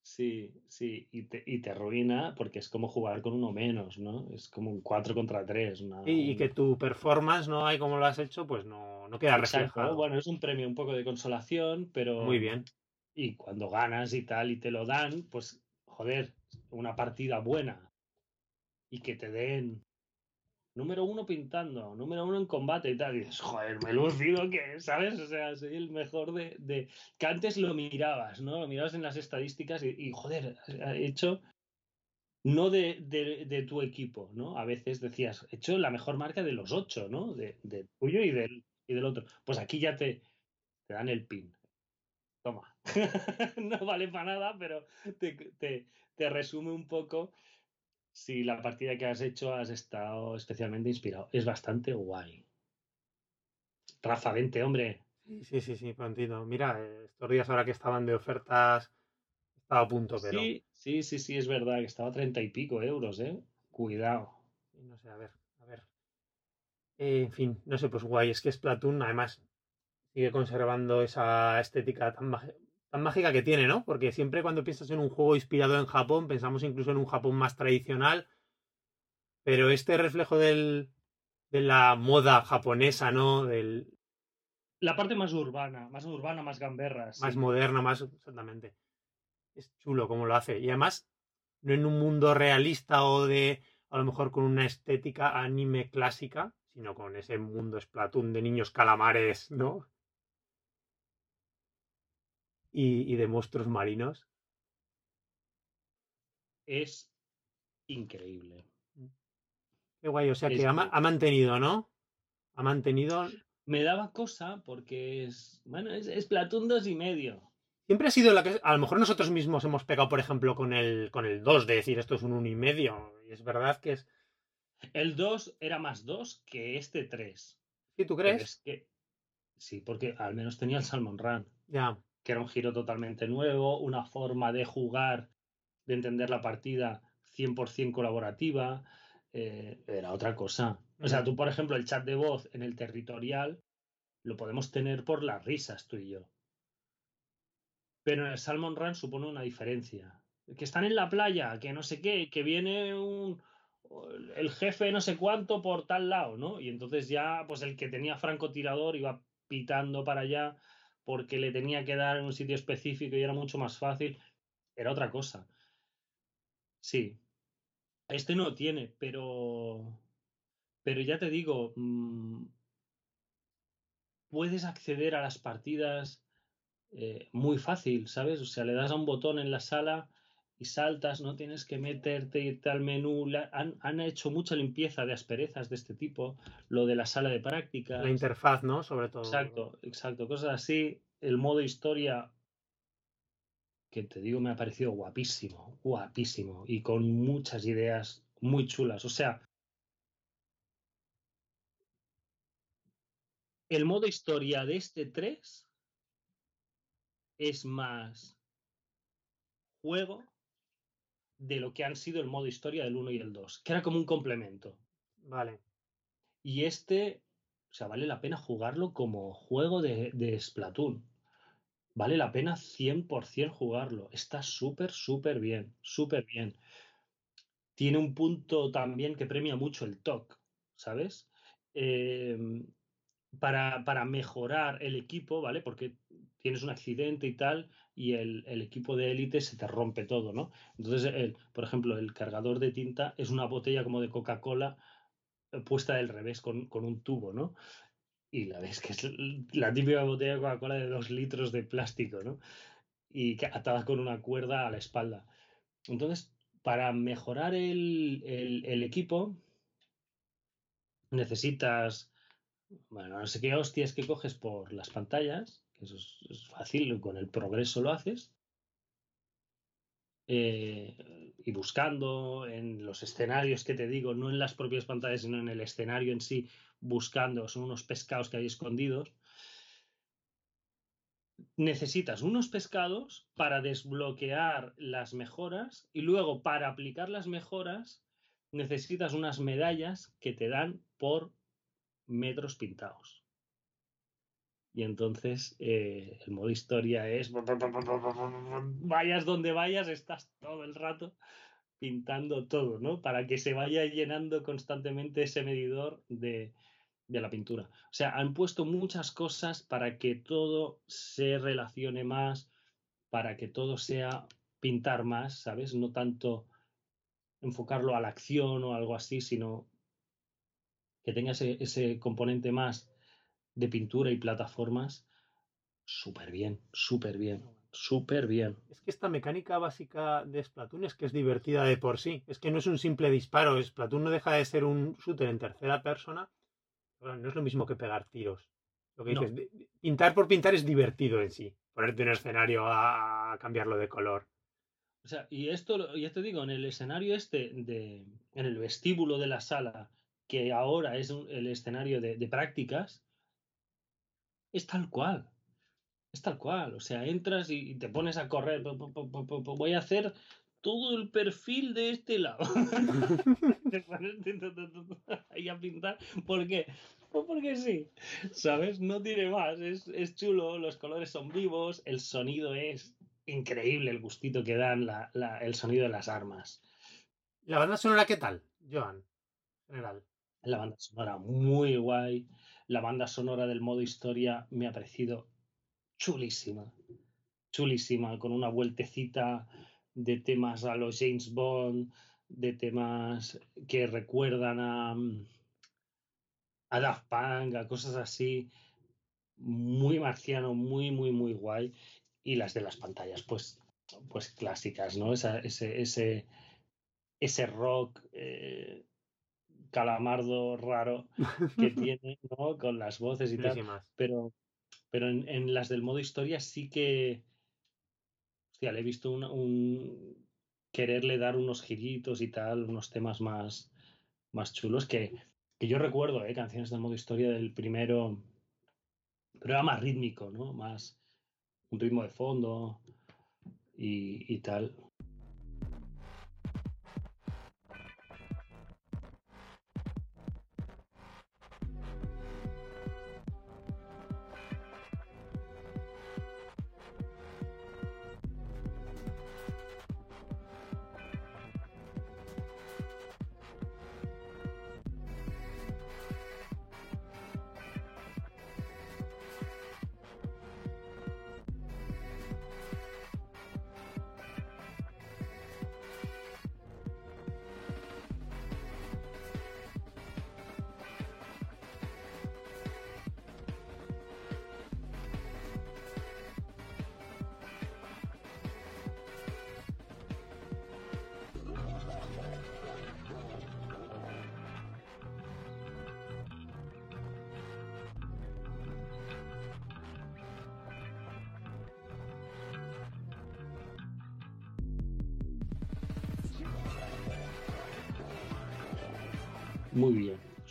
Sí, sí, y te, y te arruina porque es como jugar con uno menos, ¿no? Es como un 4 contra 3. y, que tu performance no hay como lo has hecho, pues no, no queda Exacto. reflejado. Bueno, es un premio un poco de consolación, pero. Muy bien y cuando ganas y tal y te lo dan, pues joder, una partida buena y que te den número uno pintando, número uno en combate y tal, dices, joder, me he lucido que, ¿sabes? O sea, soy el mejor de, de... que antes lo mirabas, ¿no? Lo mirabas en las estadísticas y, joder, he hecho no de, de, de, tu equipo, ¿no? A veces decías, he hecho la mejor marca de los ocho, ¿no? De, tuyo y del, y del otro. Pues aquí ya te, te dan el pin toma. no vale para nada, pero te, resume un poco si la partida que has hecho has estado especialmente inspirado. Es bastante guay. Rafa, vente, hombre. Sí, sí, sí, prontito. Mira, estos días ahora que estaban de ofertas, estaba a punto, pero. Sí, sí, sí, sí, es verdad, que estaba a treinta y pico euros, ¿eh? Cuidado. No sé, a ver, a ver. en fin, no sé, pues guay. Es que es Splatoon, además, sigue conservando esa estética tan, tan mágica que tiene, ¿no? Porque siempre cuando piensas en un juego inspirado en Japón, pensamos incluso en un Japón más tradicional, pero este reflejo del, de la moda japonesa, ¿no? Del, La parte más urbana, más urbana, más gamberra. Más moderna, más exactamente. Es chulo como lo hace. Y además, no en un mundo realista o de a lo mejor con una estética anime clásica, sino con ese mundo Splatoon de niños calamares, ¿no? Y, de monstruos marinos. Es increíble. Qué guay, o sea que ha, mantenido, ¿no? Ha mantenido. Me daba cosa porque es. Bueno, es, es Splatoon 2 y medio. Siempre ha sido la que. A lo mejor nosotros mismos hemos pegado, por ejemplo, con el, con el 2, de decir esto es un 1 y medio. Y es verdad que es. El 2 era más 2 que este 3. ¿Sí, tú crees? que... Sí, porque al menos tenía el Salmon Run. Ya. Que era un giro totalmente nuevo, una forma de jugar, de entender la partida 100% colaborativa. Eh, era otra cosa. O sea, tú, por ejemplo, el chat de voz en el territorial lo podemos tener por las risas, tú y yo. Pero en el Salmon Run supone una diferencia. Que están en la playa, que no sé qué, que viene un, el jefe no sé cuánto por tal lado, ¿no? Y entonces ya, pues el que tenía francotirador iba pitando para allá porque le tenía que dar en un sitio específico y era mucho más fácil. Era otra cosa. Sí. Este no tiene, pero. Pero ya te digo. Mm, puedes acceder a las partidas eh, muy fácil, ¿sabes? O sea, le das a un botón en la sala y saltas, no tienes que meterte, irte al menú. Han, han, hecho mucha limpieza de asperezas de este tipo, lo de la sala de práctica. La interfaz, ¿no? Sobre todo. Exacto, exacto, cosas así. El modo historia, que te digo, me ha parecido guapísimo, guapísimo, y con muchas ideas muy chulas. O sea, el modo historia de este 3 es más juego de lo que han sido el modo historia del 1 y el 2, que era como un complemento. Vale. Y este, o sea, vale la pena jugarlo como juego de, de Splatoon. Vale la pena 100% jugarlo. Está súper, súper bien, súper bien. Tiene un punto también que premia mucho el TOC, ¿sabes? Eh, para, para, mejorar el equipo, ¿vale? Porque tienes un accidente y tal, y el, equipo de élite se te rompe todo, ¿no? Entonces, por ejemplo, el cargador de tinta es una botella como de Coca-Cola eh, puesta del revés con, un tubo, ¿no? Y la ves que es la típica botella de Coca-Cola de dos litros de plástico, ¿no? Y atada con una cuerda a la espalda. Entonces, para mejorar el, el equipo, necesitas, bueno, no sé qué hostias que coges por las pantallas, eso es, fácil, con el progreso lo haces. Eh, y buscando en los escenarios que te digo, no en las propias pantallas, sino en el escenario en sí, buscando, son unos pescados que hay escondidos. Necesitas unos pescados para desbloquear las mejoras y luego para aplicar las mejoras necesitas unas medallas que te dan por metros pintados. Y entonces eh, el modo historia es vayas donde vayas, estás todo el rato pintando todo, ¿no? Para que se vaya llenando constantemente ese medidor de, de la pintura. O sea, han puesto muchas cosas para que todo se relacione más, para que todo sea pintar más, ¿sabes? No tanto enfocarlo a la acción o algo así, sino que tenga ese, ese componente más de pintura y plataformas, súper bien, súper bien, súper bien. Es que esta mecánica básica de Splatoon es que es divertida de por sí. Es que no es un simple disparo. Splatoon no deja de ser un shooter en tercera persona. no es lo mismo que pegar tiros. Lo que dices, pintar por pintar es divertido en sí. Ponerte un escenario a, cambiarlo de color. O sea, y esto, ya te digo, en el escenario este, de, en el vestíbulo de la sala, que ahora es el escenario de prácticas, es tal cual. Es tal cual. O sea, entras y te pones a correr. Voy a hacer todo el perfil de este lado. ahí a pintar. ¿Por qué? Pues porque sí. ¿Sabes? No tiene más. Es, chulo, los colores son vivos, el sonido es increíble, el gustito que dan el sonido de las armas. ¿La banda sonora qué tal, Joan? General. La banda sonora muy guay. La banda sonora del modo historia me ha parecido chulísima. Chulísima, con una vueltecita de temas a los James Bond, de temas que recuerdan a, a Daft Punk, a cosas así. Muy marciano, muy, muy, muy guay. Y las de las pantallas, pues, pues clásicas, ¿no? ese, ese, ese rock eh, calamardo raro que tiene, ¿no? Con las voces y tal. Pero, pero en, las del modo historia sí que. Hostia, le he visto un, quererle dar unos giritos y tal, unos temas más, más chulos que, que yo recuerdo, ¿eh? canciones del modo historia del primero, pero era más rítmico, ¿no? Más un ritmo de fondo y, y tal.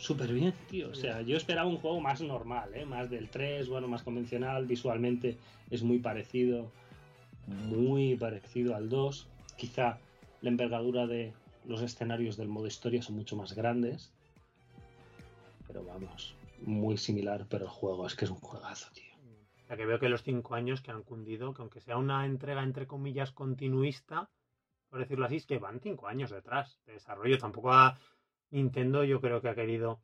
Súper bien, tío. O sea, yo esperaba un juego más normal, ¿eh? más del 3, bueno, más convencional. Visualmente es muy parecido, muy parecido al 2. Quizá la envergadura de los escenarios del modo historia son mucho más grandes. Pero vamos, muy similar, pero el juego es que es un juegazo, tío. Ya que veo que los 5 años que han cundido, que aunque sea una entrega entre comillas continuista, por decirlo así, es que van 5 años detrás de desarrollo. Tampoco ha Nintendo yo creo que ha querido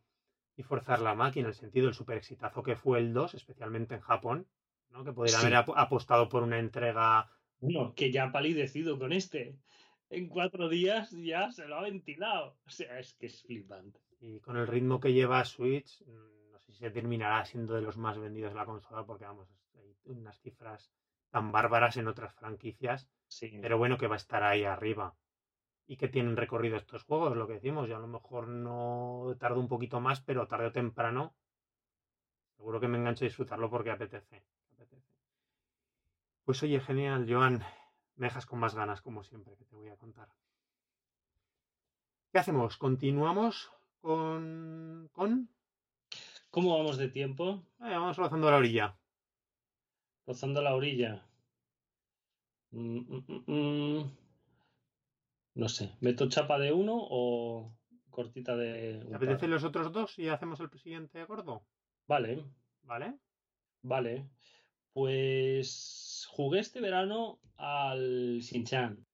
y forzar la máquina, en el sentido del super exitazo que fue el 2, especialmente en Japón, ¿no? que podría haber apostado por una entrega. Bueno, que ya ha palidecido con este. En cuatro días ya se lo ha ventilado. O sea, es que es flipante. Y con el ritmo que lleva Switch, mm, no sé si se terminará siendo de los más vendidos de la consola, porque vamos, hay unas cifras tan bárbaras en otras franquicias. Sí. Pero bueno, que va a estar ahí arriba y que tienen recorrido estos juegos, lo que decimos, y a lo mejor no tardo un poquito más, pero tarde o temprano seguro que me engancho a disfrutarlo porque apetece. Pues oye, genial, Joan, me dejas con más ganas como siempre que te voy a contar. ¿Qué hacemos? ¿Continuamos con... con... ¿Cómo vamos de tiempo? Eh, vamos rozando la orilla. Rozando la orilla. Mm, mm, mm, no sé, ¿meto chapa de uno o cortita de. ¿Te apetecen los otros dos y hacemos el siguiente gordo? Vale. ¿Vale? Vale. Pues jugué este verano al Shinchan.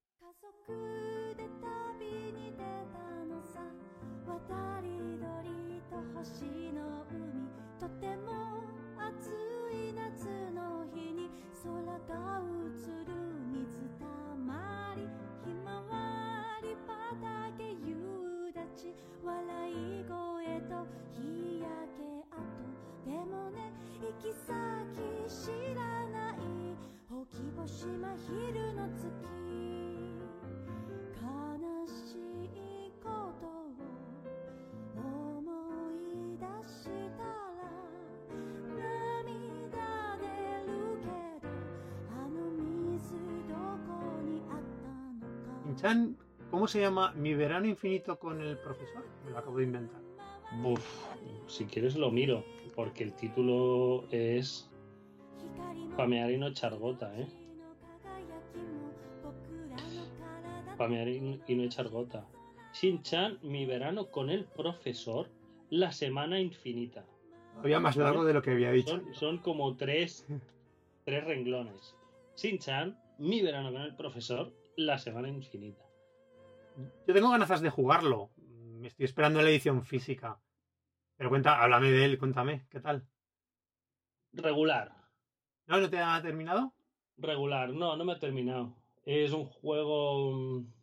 笑い声と日焼け跡でもね行き先知らないほきぼし真昼の月悲しいことを思い出したら涙出るけどあの水どこにあったのか ¿cómo se llama? ¿Mi verano infinito con el profesor? Me lo acabo de inventar. Uf, si quieres lo miro, porque el título es Pamear y no echar gota, ¿eh? Pamear y no echar gota. Shin-chan, mi verano con el profesor, la semana infinita. Había más largo de lo que había dicho. Son, como tres, tres renglones. Shin-chan, mi verano con el profesor, la semana infinita. Yo tengo ganas de jugarlo. Me estoy esperando la edición física. Pero cuenta, háblame de él, cuéntame, ¿qué tal? Regular. ¿No? ¿No te ha terminado? Regular, no, no me ha terminado. Es un juego mm,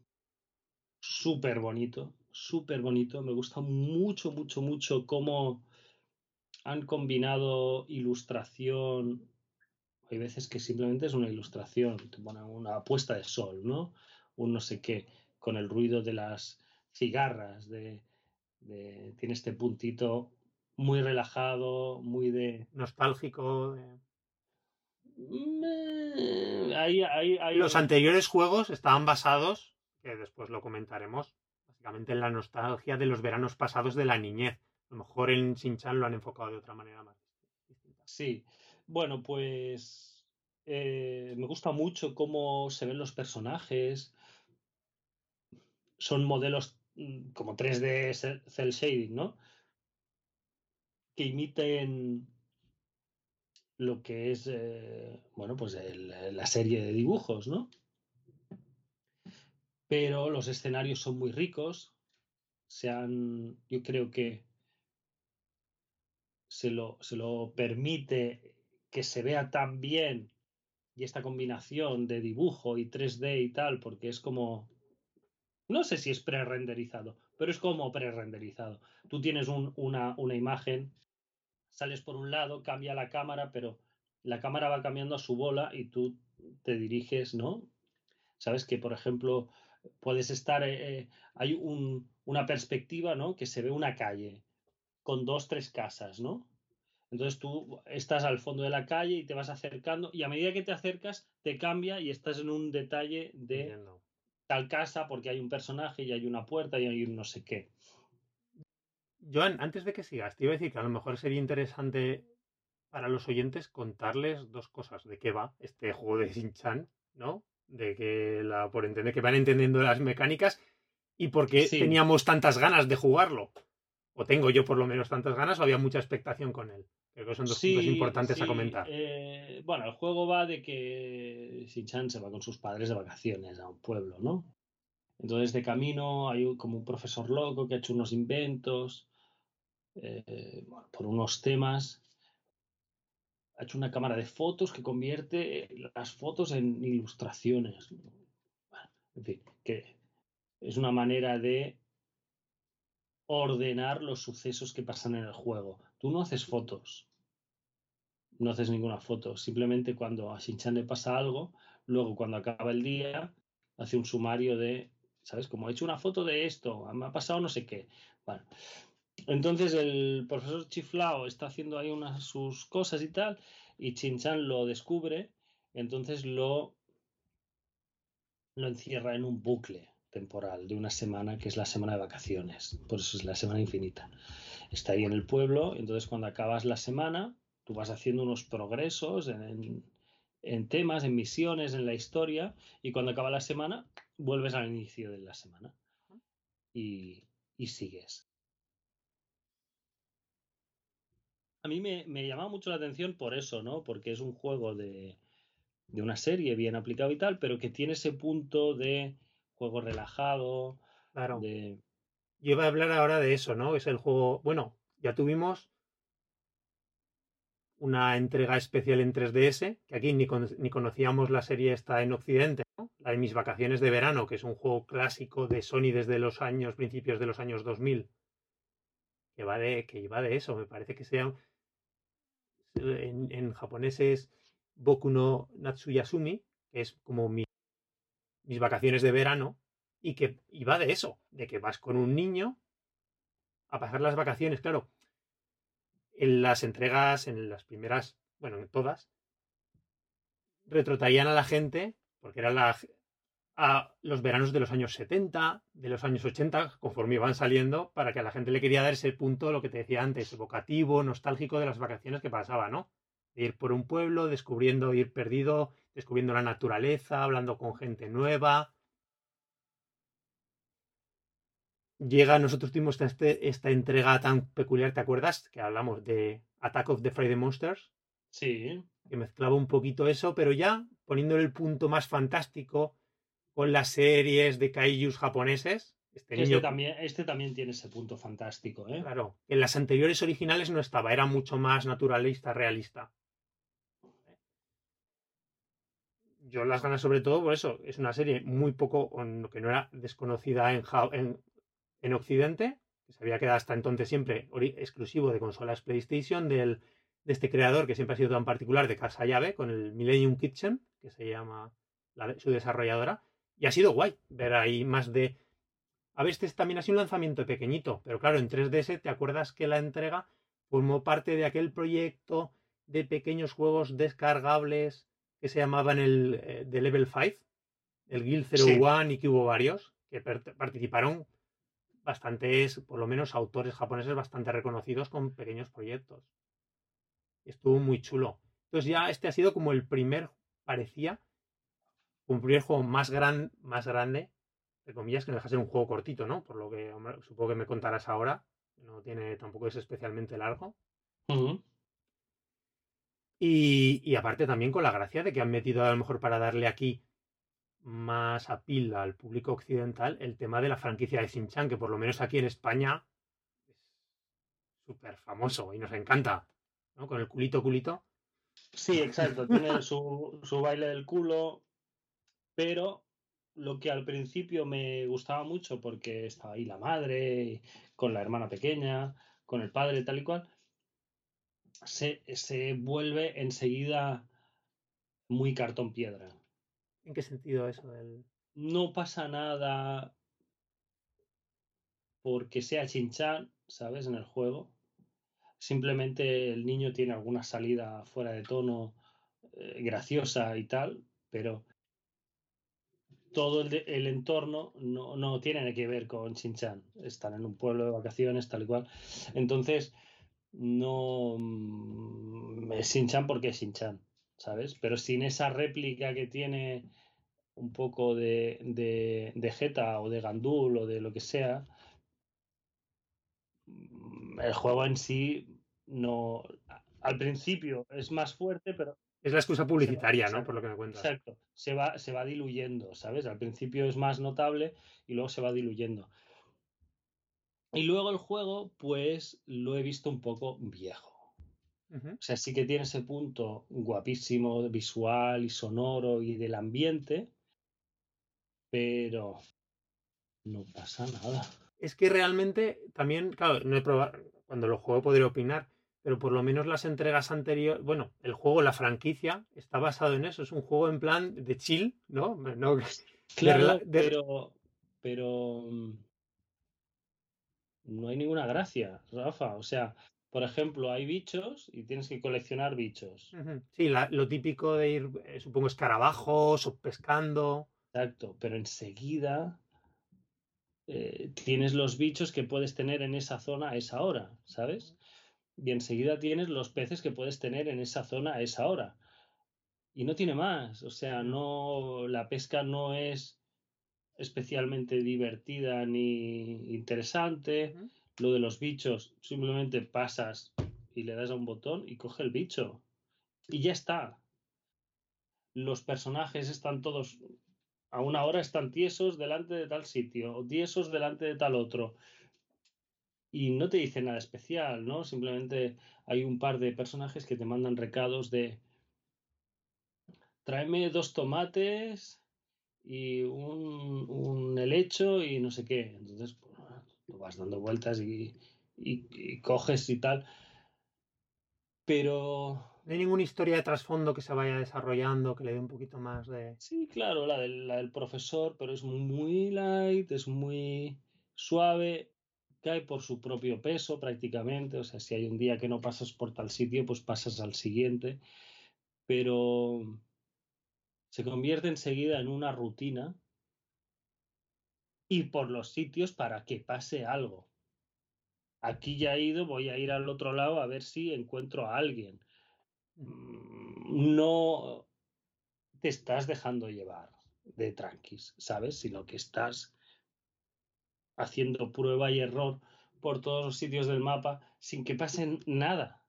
súper bonito, súper bonito. Me gusta mucho, mucho, mucho cómo han combinado ilustración. Hay veces que simplemente es una ilustración, te ponen una puesta de sol, ¿no? Un no sé qué, con el ruido de las cigarras, de, de tiene este puntito muy relajado, muy de... Nostálgico. de- Mm, Ahí, ahí, ahí- Los anteriores juegos estaban basados, que después lo comentaremos, básicamente en la nostalgia de los veranos pasados de la niñez. A lo mejor en Shin-Chan lo han enfocado de otra manera más distinta. Sí, bueno, pues eh, me gusta mucho cómo se ven los personajes. Son modelos mm, como 3D cel shading, ¿no? Que imiten lo que es, eh, bueno, pues la serie de dibujos, ¿no? Pero los escenarios son muy ricos. Se han, yo creo que se lo, se lo permite que se vea tan bien y esta combinación de dibujo y 3D y tal, porque es como, no sé si es pre-renderizado, pero es como pre-renderizado. Tú tienes un- una, una imagen, sales por un lado, cambia la cámara, pero la cámara va cambiando a su bola y tú te diriges, ¿no? Sabes que, por ejemplo, puedes estar, eh, eh, hay un- una perspectiva, ¿no? Que se ve una calle con dos, tres casas, ¿no? Entonces tú estás al fondo de la calle y te vas acercando y a medida que te acercas te cambia y estás en un detalle de. Tal casa porque hay un personaje y hay una puerta y hay un no sé qué. Joan, antes de que sigas, te iba a decir que a lo mejor sería interesante para los oyentes contarles dos cosas. De qué va este juego de Shin-Chan, ¿no? De que la, por entender que van entendiendo las mecánicas y por qué Sí. teníamos tantas ganas de jugarlo. O tengo yo por lo menos tantas ganas o había mucha expectación con él. Creo que son dos puntos importantes a sí, comentar. eh, bueno, el juego va de que Shin-Chan se va con sus padres de vacaciones a un pueblo, ¿no? Entonces de camino hay un- como un profesor loco que ha hecho unos inventos eh, bueno, por unos temas. Ha hecho una cámara de fotos que convierte las fotos en ilustraciones. Bueno, en fin, que es una manera de ordenar los sucesos que pasan en el juego. Tú no haces fotos, no haces ninguna foto. Simplemente cuando a Shinchan le pasa algo, luego cuando acaba el día, hace un sumario de, ¿sabes? Como he hecho una foto de esto, me ha pasado no sé qué. Bueno, entonces el profesor Chiflao está haciendo ahí unas sus cosas y tal, y Chinchan lo descubre, entonces lo, lo encierra en un bucle temporal de una semana que es la semana de vacaciones, por eso es la semana infinita. Está ahí en el pueblo, entonces cuando acabas la semana, tú vas haciendo unos progresos en, en, en temas, en misiones, en la historia, y cuando acaba la semana, vuelves al inicio de la semana y, y sigues. A mí me, me llamaba mucho la atención por eso, ¿no? Porque es un juego de, de una serie bien aplicado y tal, pero que tiene ese punto de juego relajado, Claro. de... Yo iba a hablar ahora de eso, ¿no? Es el juego. Bueno, ya tuvimos una entrega especial en 3DS, que aquí ni, ni conocíamos la serie esta en Occidente, ¿no? La de Mis Vacaciones de Verano, que es un juego clásico de Sony desde los años, principios de los años 2000, que va de, que iba de eso, me parece que sea. En, en japonés es Boku no Natsuyasumi, que es como mi- mis vacaciones de verano, y que iba de eso, de que vas con un niño a pasar las vacaciones, claro. En las entregas, en las primeras, bueno, en todas, retrotraían a la gente, porque eran la, a los veranos de los años 70, de los años 80, conforme iban saliendo, para que a la gente le quería dar ese punto, lo que te decía antes, evocativo, nostálgico de las vacaciones que pasaba, ¿no? De ir por un pueblo, descubriendo, ir perdido, descubriendo la naturaleza, hablando con gente nueva. Llega, nosotros tuvimos esta, este- esta entrega tan peculiar, ¿te acuerdas? Que hablamos de Attack of the Friday Monsters, Sí, que mezclaba un poquito eso, pero ya poniéndole el punto más fantástico con las series de kaijus japoneses, Este, este niño, también, este también tiene ese punto fantástico, ¿eh? claro, en las anteriores originales no estaba, era mucho más naturalista, realista. Yo las ganas sobre todo por eso, es una serie muy poco, que no era desconocida en, en, en Occidente, que se había quedado hasta entonces siempre exclusivo de consolas PlayStation, del, de este creador que siempre ha sido tan particular de Casa Llave, con el Millennium Kitchen, que se llama la, su desarrolladora, y ha sido guay ver ahí más de a ver, este también ha sido un lanzamiento pequeñito, pero claro, en 3DS te acuerdas que la entrega formó parte de aquel proyecto de pequeños juegos descargables que se llamaban el eh, de Level 5, el Guild 01 y que hubo varios que participaron bastantes, por lo menos autores japoneses bastante reconocidos con pequeños proyectos. Estuvo muy chulo. Entonces ya este ha sido como el primer, parecía, un primer juego más, gran, más grande de comillas, que no deja ser un juego cortito, ¿no? Por lo que supongo que me contarás ahora. No tiene, tampoco es especialmente largo. y, aparte también con la gracia de que han metido a lo mejor para darle aquí más a pila al público occidental el tema de la franquicia de Shin-Chan, que por lo menos aquí en España es súper famoso y nos encanta, ¿no? Con el culito culito. Sí, exacto, tiene su, su baile del culo, pero lo que al principio me gustaba mucho porque estaba ahí la madre, con la hermana pequeña, con el padre, tal y cual, se, se vuelve enseguida muy cartón piedra. ¿En qué sentido eso? No pasa nada porque sea chinchan, ¿sabes? En el juego. Simplemente el niño tiene alguna salida fuera de tono eh, graciosa y tal, pero todo el, entorno no, tiene que ver con Chinchan. Están en un pueblo de vacaciones, tal y cual. Entonces, no mm, es Shinchan porque es Shinchan, ¿sabes? Pero sin esa réplica que tiene un poco de, de, de Jeta o de Gandul o de lo que sea, mm, el juego en sí no. Al principio es más fuerte, pero es la excusa publicitaria, ¿no? Por lo que me cuentas. Exacto. Se va, se va diluyendo, ¿sabes? Al principio es más notable y luego se va diluyendo. Y luego el juego, pues lo he visto un poco viejo. O sea, sí que tiene ese punto guapísimo, visual y sonoro y del ambiente, pero no pasa nada. Es que realmente también, claro, no he probado, cuando lo juego podré opinar, pero por lo menos las entregas anteriores, bueno, el juego, la franquicia, está basado en eso, es un juego en plan de chill, ¿no? no claro, pero, pero mm, no hay ninguna gracia, Rafa, o sea, por ejemplo, hay bichos y tienes que coleccionar bichos. Sí, lo típico de ir, eh, supongo, escarabajos o pescando. Exacto, pero enseguida eh, tienes los bichos que puedes tener en esa zona a esa hora, ¿sabes? y enseguida tienes los peces que puedes tener en esa zona a esa hora. Y no tiene más, o sea, no la pesca no es especialmente divertida ni interesante. Lo de los bichos, simplemente pasas y le das a un botón y coge el bicho. Y ya está. Los personajes están todos a una hora están tiesos delante de tal sitio, o tiesos delante de tal otro y no te dice nada especial, ¿no? Simplemente hay un par de personajes que te mandan recados de tráeme dos tomates y un, un helecho y no sé qué. Entonces, pues, vas dando vueltas y, y, coges y tal. Pero... ¿No hay ninguna historia de trasfondo que se vaya desarrollando, que le dé un poquito más de... Sí, claro, la del, la del profesor, pero es muy light, es muy suave cae por su propio peso prácticamente, o sea, si hay un día que no pasas por tal sitio, pues pasas al siguiente, pero se convierte enseguida en una rutina y por los sitios para que pase algo. Aquí ya he ido, voy a ir al otro lado a ver si encuentro a alguien. Mm, no te estás dejando llevar de tranquis, ¿sabes? Sino que estás haciendo prueba y error por todos los sitios del mapa sin que pase nada.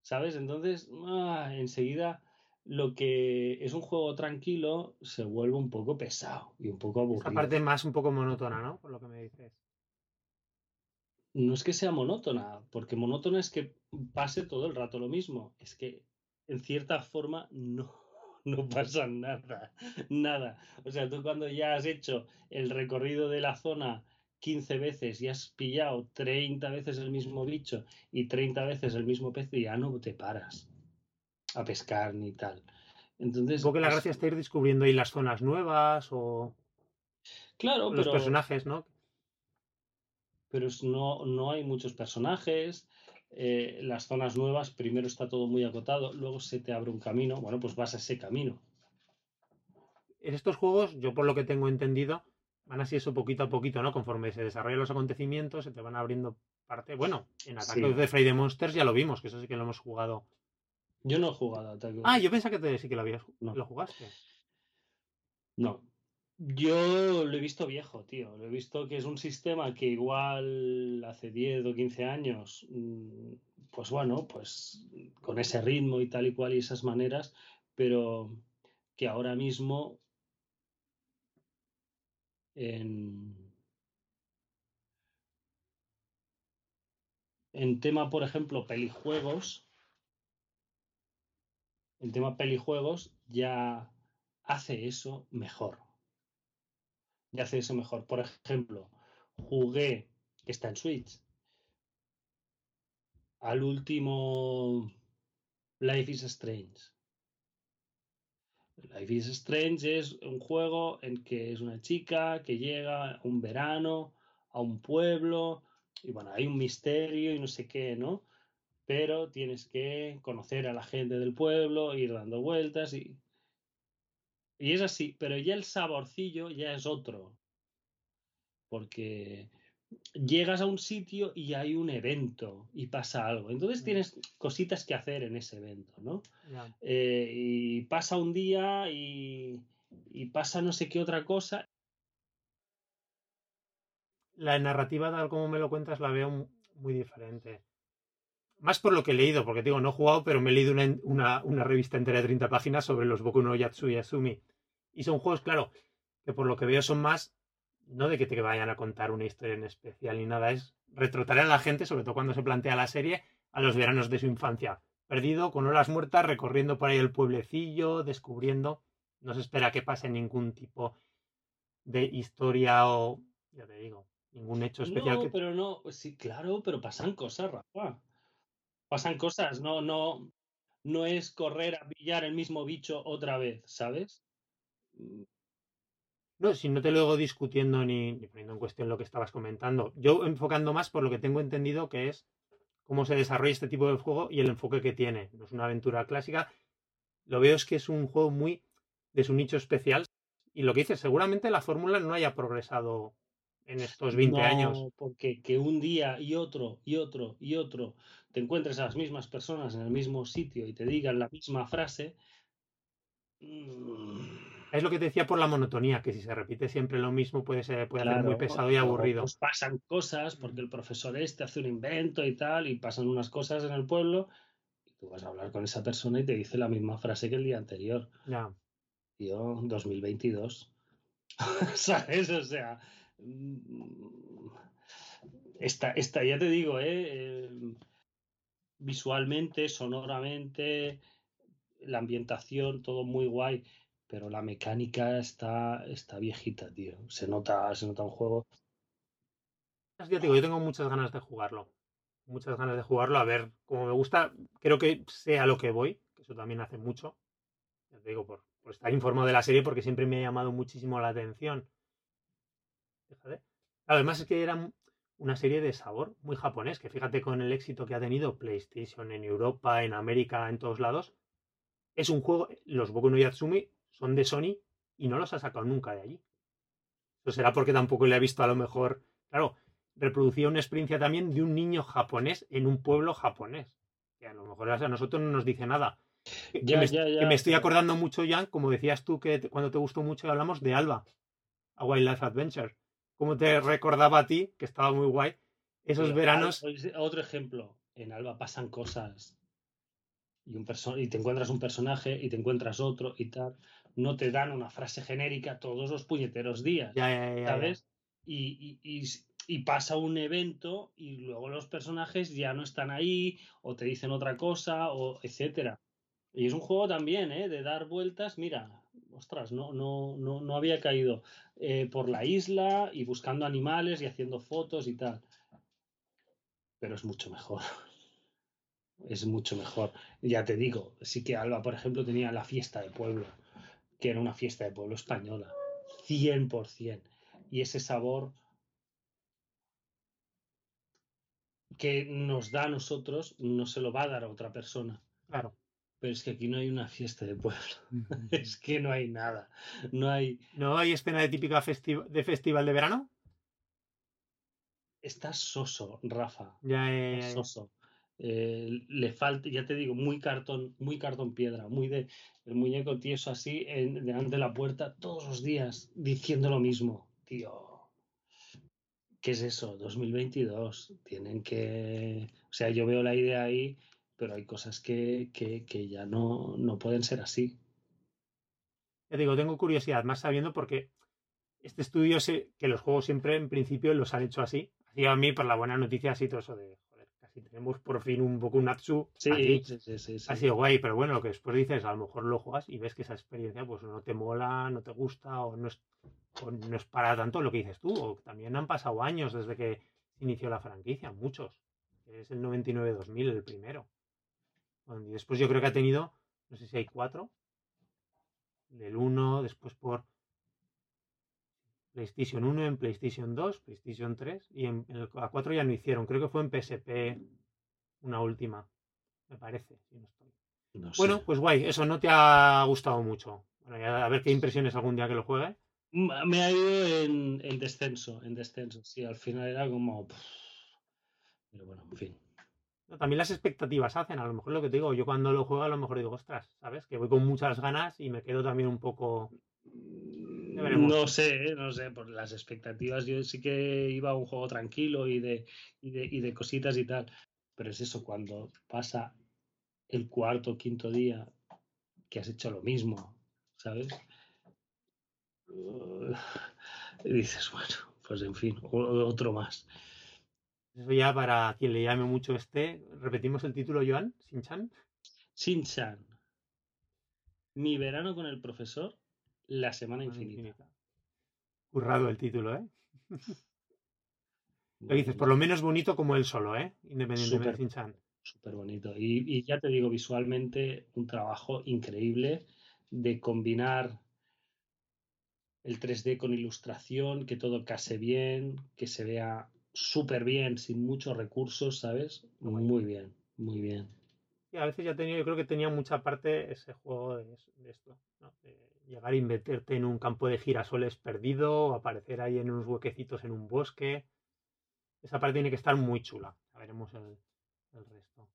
¿Sabes? Entonces, ah, enseguida lo que es un juego tranquilo se vuelve un poco pesado y un poco aburrido. Esa parte más un poco monótona, ¿no? Por lo que me dices. No es que sea monótona, porque monótona es que pase todo el rato lo mismo. Es que en cierta forma no, no pasa nada, nada. O sea, tú cuando ya has hecho el recorrido de la zona 15 veces y has pillado 30 veces el mismo bicho y 30 veces el mismo pez, ya no te paras a pescar ni tal. Entonces, Supongo que la gracia está ir descubriendo ahí las zonas nuevas o claro, los pero, personajes, ¿no? pero es- no, no hay muchos personajes. eh, las zonas nuevas, primero está todo muy acotado, luego se te abre un camino. Bueno, pues vas a ese camino. En estos juegos, yo por lo que tengo entendido, van así eso poquito a poquito, ¿no? Conforme se desarrollan los acontecimientos, se te van abriendo parte. Bueno, en Sí. Of the Friday Monsters ya lo vimos, que eso sí que lo hemos jugado. Yo no he jugado a Attack of- Ah, yo pensaba que te- sí que lo habías No. lo jugaste. No. Yo lo he visto viejo, tío. Lo he visto que es un sistema que igual hace 10 o 15 años, mm, pues bueno, pues con ese ritmo y tal y cual y esas maneras, pero que ahora mismo en, en tema, por ejemplo, pelijuegos, en tema pelijuegos ya hace eso mejor. Ya hace eso mejor. Por ejemplo, jugué, que está en Switch, al último Life is Strange. Life is Strange es un juego en que es una chica que llega un verano a un pueblo y bueno, hay un misterio y no sé qué, ¿no? Pero tienes que conocer a la gente del pueblo, ir dando vueltas y, y es así, pero ya el saborcillo ya es otro. Porque llegas a un sitio y hay un evento y pasa algo. Entonces Mm. tienes cositas que hacer en ese evento, ¿no? Eh, y pasa un día y, y pasa no sé qué otra cosa. La narrativa, tal como me lo cuentas, la veo mu- muy diferente. Más por lo que he leído, porque digo, no he jugado, pero me he leído una, una, una revista entera de 30 páginas sobre los Boku no Yatsu y Asumi. Y son juegos, claro, que por lo que veo son más, no de que te vayan a contar una historia en especial ni nada, es retratar a la gente, sobre todo cuando se plantea la serie, a los veranos de su infancia. Perdido, con horas muertas, recorriendo por ahí el pueblecillo, descubriendo. No se espera que pase ningún tipo de historia o, ya te digo, ningún hecho especial No, que pero no, sí, claro, pero pasan cosas, Rafa. Pasan cosas, no, no, no es correr a pillar el mismo bicho otra vez, ¿sabes? Mm, No, si no te lo hago discutiendo ni, ni poniendo en cuestión lo que estabas comentando. Yo enfocando más por lo que tengo entendido que es cómo se desarrolla este tipo de juego y el enfoque que tiene. No es una aventura clásica. Lo veo es que es un juego muy de su nicho especial. Y lo que dices, seguramente la fórmula no haya progresado en estos 20 no, años. porque que un día y otro y otro y otro te encuentres a las mismas personas en el mismo sitio y te digan la misma frase. mm, Es lo que te decía por la monotonía, que si se repite siempre lo mismo puede, ser, puede hacer muy Claro, pesado y aburrido. Pues pasan cosas porque el profesor este hace un invento y tal, y pasan unas cosas en el pueblo, y tú vas a hablar con esa persona y te dice la misma frase que el día anterior. Ya. Yo, 2022. ¿Sabes? O sea. Mm, Esta, esta, ya te digo, ¿eh? Visualmente, sonoramente, la ambientación, todo muy guay. Pero la mecánica está, está viejita, tío. Se nota, se nota un juego. Te digo, yo tengo muchas ganas de jugarlo. Muchas ganas de jugarlo, a ver cómo me gusta. Creo que sé a lo que voy, que eso también hace mucho. Ya te digo, por, por estar informado de la serie, porque siempre me ha llamado muchísimo la atención. Fíjate. Además es que era una serie de sabor muy japonés, que fíjate con el éxito que ha tenido PlayStation en Europa, en América, en todos lados. Es un juego, los Boku no Yatsumi son de Sony y no los ha sacado nunca de allí. Eso será porque tampoco le ha visto a lo mejor, claro, reproducía una experiencia también de un niño japonés en un pueblo japonés. Que a lo mejor a nosotros no nos dice nada. Que, Ya, me, ya, ya, que me estoy acordando mucho ya, como decías tú, que te- cuando te gustó mucho hablamos de Alba, a Wildlife Adventure. Como te recordaba a ti, que estaba muy guay, esos Pero, veranos. Otro ejemplo. En Alba pasan cosas. y, un y te encuentras un personaje y te encuentras otro y tal, no te dan una frase genérica todos los puñeteros días, ¿sabes? Y, y, y, pasa un evento y luego los personajes ya no están ahí o te dicen otra cosa o etcétera. Y es un juego también, ¿eh? De dar vueltas, mira, ostras, no, no, no, no había caído eh, por la isla y buscando animales y haciendo fotos y tal. Pero es mucho mejor. Es mucho mejor. Ya te digo, sí que Alba, por ejemplo, tenía la fiesta de pueblo, que era una fiesta de pueblo española. 100%. Y ese sabor que nos da a nosotros no se lo va a dar a otra persona. Claro. Pero es que aquí no hay una fiesta de pueblo. es que no hay nada. No hay. ¿No hay escena de típica de festival de verano? Está soso, Rafa. Ya, es soso. Eh, le falta, ya te digo, muy cartón, muy cartón piedra, muy de el muñeco tieso así en, delante de la puerta todos los días diciendo lo mismo, tío. ¿Qué es eso? 2022. Tienen que. O sea, yo veo la idea ahí pero hay cosas que, que, ya no, no, pueden ser así. Ya digo, tengo curiosidad, más sabiendo porque este estudio, sé que los juegos siempre en principio los han hecho así. Así a mí, por la buena noticia, así todo eso de, joder, casi tenemos por fin un poco un Natsu. Sí, sí, sí, sí, Ha sido guay, pero bueno, lo que después dices, a lo mejor lo juegas y ves que esa experiencia pues no te mola, no te gusta o no es, o no es para tanto lo que dices tú. O también han pasado años desde que inició la franquicia, muchos. Es el 99-2000 el primero. Y después yo creo que ha tenido, no sé si hay cuatro, del 1, después por PlayStation 1, en PlayStation 2, PlayStation 3 y en, el a 4 ya no hicieron. Creo que fue en PSP una última, me parece, si no estoy. bueno, pues guay, eso no te ha gustado mucho. Bueno, a ver qué impresiones algún día que lo juegue. Me ha ido en, en descenso, en descenso. Sí, al final era como. Pero bueno, en fin. También las expectativas hacen, a lo mejor lo que te digo, yo cuando lo juego a lo mejor digo, ostras, ¿sabes? Que voy con muchas ganas y me quedo también un poco... No sé, no sé, por las expectativas yo sí que iba a un juego tranquilo y de, y de, y de cositas y tal, pero es eso, cuando pasa el cuarto o quinto día que has hecho lo mismo, ¿sabes? y dices, bueno, pues en fin, otro más. Eso ya para quien le llame mucho este. Repetimos el título, Joan, Sin-Chan. Sin-Chan. Mi verano con el profesor, la semana infinita. Currado el título, ¿eh? lo dices, por lo menos bonito como él solo, ¿eh? Independientemente de Sin-Chan. Súper bonito. Y, y ya te digo, visualmente, un trabajo increíble de combinar el 3D con ilustración, que todo case bien, que se vea súper bien, sin muchos recursos, ¿sabes? Muy bien, muy bien. Y a veces ya tenía, yo creo que tenía mucha parte ese juego de, esto, de llegar y meterte en un campo de girasoles perdido, o aparecer ahí en unos huequecitos en un bosque. Esa parte tiene que estar muy chula. Ya veremos el, resto.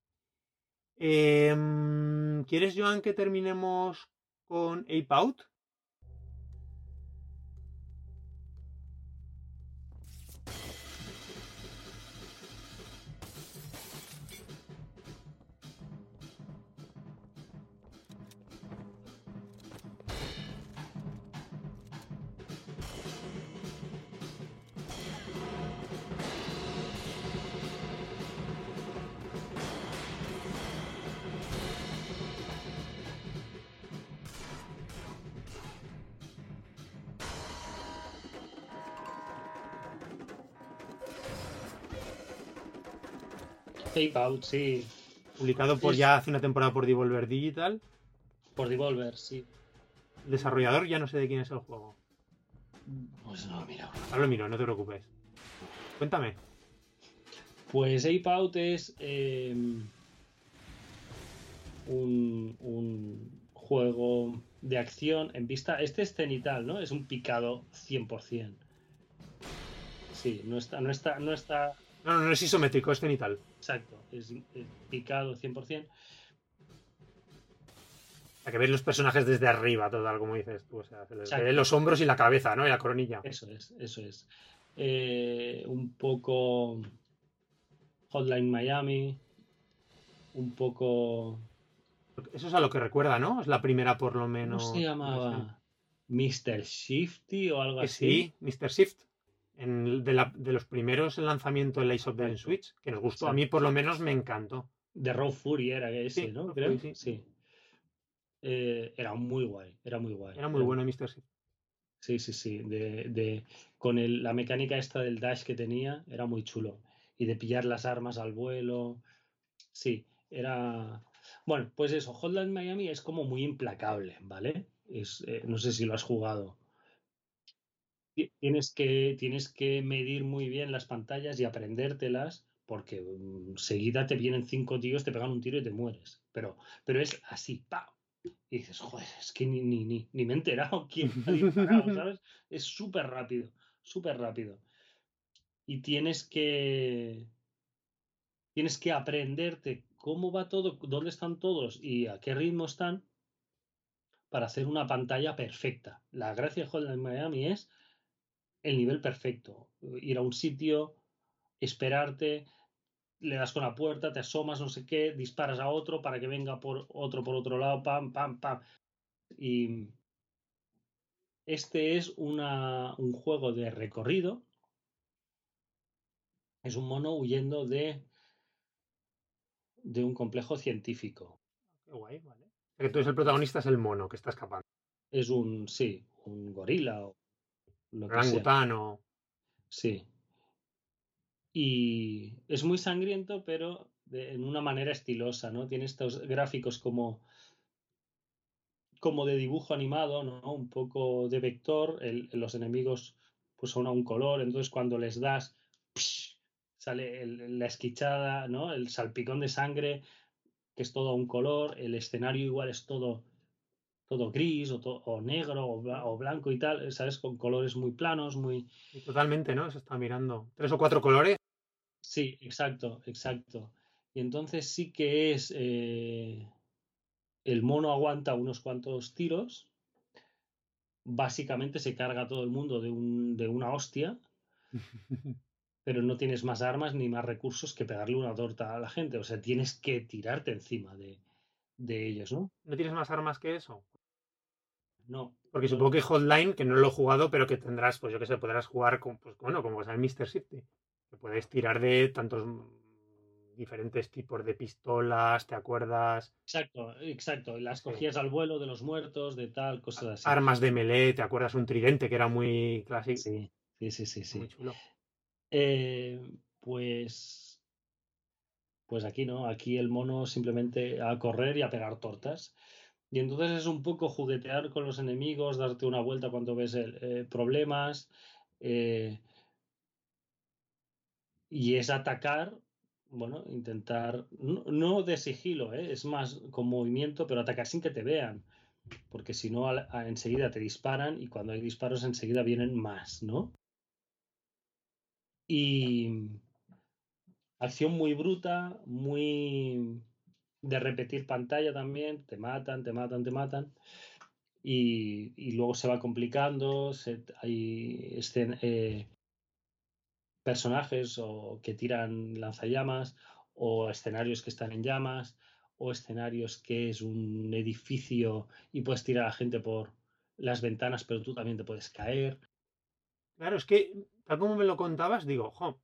Em, ¿Quieres, Joan, que terminemos con Ape Out? Tape Out, sí. Publicado por ya hace una temporada por Devolver Digital. Por Devolver, sí. Desarrollador ya no sé de quién es el juego. Pues no, mira. Ahora lo miro, no te preocupes. Cuéntame. Pues Ape Out es em, un, un, juego de acción en vista. Este es cenital, ¿no? Es un picado 100%. Sí, no está, no está, no está no, no, no es isométrico, es cenital. Exacto, es, picado 100%. Para que veas los personajes desde arriba, total, como dices tú. O sea, se los hombros y la cabeza, ¿no? Y la coronilla. Eso es, eso es. Eh, un poco Hotline Miami, un poco Eso es a lo que recuerda, ¿no? Es la primera por lo menos. ¿Cómo se llamaba? Mr. Shifty o algo que así. Sí, Mr. Shift. En, de, la, de, los primeros lanzamientos de Ace of the Switch, que nos gustó. A mí por lo menos me encantó. De Raw Fury era ese, ¿no? Creo. sí. sí. Eh, era muy guay, era muy guay. Era muy bueno Mr. Shift. Sí, sí, sí. De, de, con el, la mecánica esta del dash que tenía, era muy chulo. Y de pillar las armas al vuelo. Sí, era. Bueno, pues eso, Hotline Miami es como muy implacable, ¿vale? Es, eh, no sé si lo has jugado. Tienes que, tienes que medir muy bien las pantallas y aprendértelas, porque um, seguida te vienen cinco tíos, te pegan un tiro y te mueres. Pero, pero es así, ¡pam! Y dices, joder, es que ni, ni, ni, ni me he enterado quién ha disparado, ¿sabes? Es súper rápido, súper rápido. Y tienes que. Tienes que aprenderte cómo va todo, dónde están todos y a qué ritmo están para hacer una pantalla perfecta. La gracia de Hotline Miami es el nivel perfecto. Ir a un sitio, esperarte, le das con la puerta, te asomas, no sé qué, disparas a otro para que venga por otro por otro lado, pam, pam, pam. Y este es una, un juego de recorrido. Es un mono huyendo de, de un complejo científico. Qué guay, vale. Entonces el protagonista es el mono que está escapando. Es un, sí, un gorila o lo Orangutano. Sí. Y es muy sangriento, pero de, en una manera estilosa, ¿no? Tiene estos gráficos como, como de dibujo animado, ¿no? Un poco de vector. El, los enemigos pues son a un color, entonces cuando les das, psh, sale el, la esquichada, ¿no? El salpicón de sangre, que es todo a un color. El escenario igual es todo todo gris o, to o negro o, o, blanco y tal, ¿sabes? Con colores muy planos, muy... Totalmente, ¿no? Se está mirando. ¿Tres o cuatro colores? Sí, exacto, exacto. Y entonces sí que es... Eh... El mono aguanta unos cuantos tiros. Básicamente se carga todo el mundo de, un, de una hostia. pero no tienes más armas ni más recursos que pegarle una torta a la gente. O sea, tienes que tirarte encima de, de ellos, ¿no? ¿No tienes más armas que eso? No. Porque supongo que Hotline, que no lo he jugado, pero que tendrás, pues yo que sé, podrás jugar con, pues bueno, como es el Mr. City. Que puedes tirar de tantos diferentes tipos de pistolas, ¿te acuerdas? Exacto, exacto. Las cogías sí. al vuelo de los muertos, de tal, cosas así. Armas de melee, ¿te acuerdas? Un tridente que era muy clásico. Sí, sí, sí, sí. sí. Muy chulo. Eh, pues. Pues aquí no, aquí el mono simplemente a correr y a pegar tortas. Y entonces es un poco juguetear con los enemigos, darte una vuelta cuando ves el, eh, problemas. Eh, y es atacar, bueno, intentar, no, no de sigilo, ¿eh? es más con movimiento, pero atacar sin que te vean. Porque si no, enseguida te disparan y cuando hay disparos enseguida vienen más, ¿no? Y acción muy bruta, muy de repetir pantalla también, te matan, te matan, te matan. Y, luego se va complicando, se, hay eh, personajes o que tiran lanzallamas, o escenarios que están en llamas, o escenarios que es un edificio y puedes tirar a la gente por las ventanas, pero tú también te puedes caer. Claro, es que, tal como me lo contabas, digo, jo,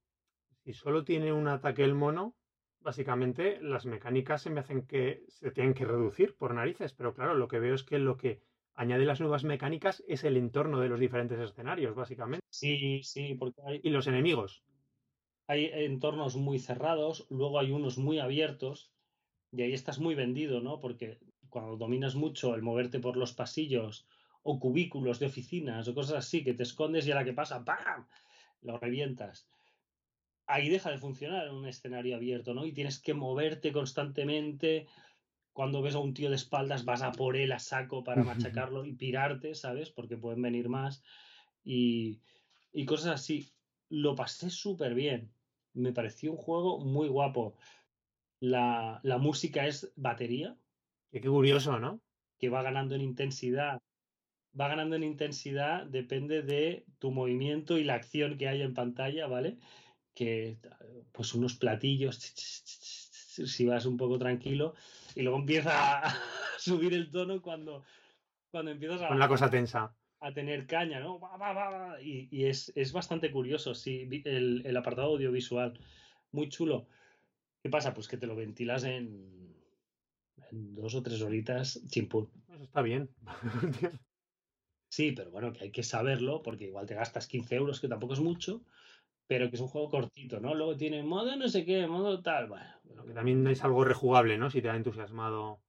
si solo tiene un ataque el mono, básicamente las mecánicas se me hacen que se tienen que reducir por narices, pero claro, lo que veo es que lo que añade las nuevas mecánicas es el entorno de los diferentes escenarios, básicamente. Sí, sí, porque hay... Y los enemigos. Hay entornos muy cerrados, luego hay unos muy abiertos, y ahí estás muy vendido, ¿no? Porque cuando dominas mucho el moverte por los pasillos o cubículos de oficinas o cosas así, que te escondes y a la que pasa, ¡pam! Lo revientas ahí deja de funcionar en un escenario abierto, ¿no? Y tienes que moverte constantemente. Cuando ves a un tío de espaldas, vas a por él a saco para machacarlo y pirarte, ¿sabes? Porque pueden venir más. Y, y cosas así. Lo pasé súper bien. Me pareció un juego muy guapo. La, la música es batería. Qué curioso, ¿no? Que va ganando en intensidad. Va ganando en intensidad, depende de tu movimiento y la acción que hay en pantalla, ¿vale? Que pues unos platillos si vas un poco tranquilo y luego empieza a subir el tono cuando, cuando empiezas a... Con la cosa tensa. A tener caña, ¿no? Y, es, bastante curioso, sí, el, el apartado audiovisual. Muy chulo. ¿Qué pasa? Pues que te lo ventilas en, en dos o tres horitas chimpún. Eso está bien. sí, pero bueno, que hay que saberlo porque igual te gastas 15 euros, que tampoco es mucho, pero que es un juego cortito, ¿no? Luego tiene modo no sé qué, modo tal, bueno. que también es algo rejugable, ¿no? Si te ha entusiasmado.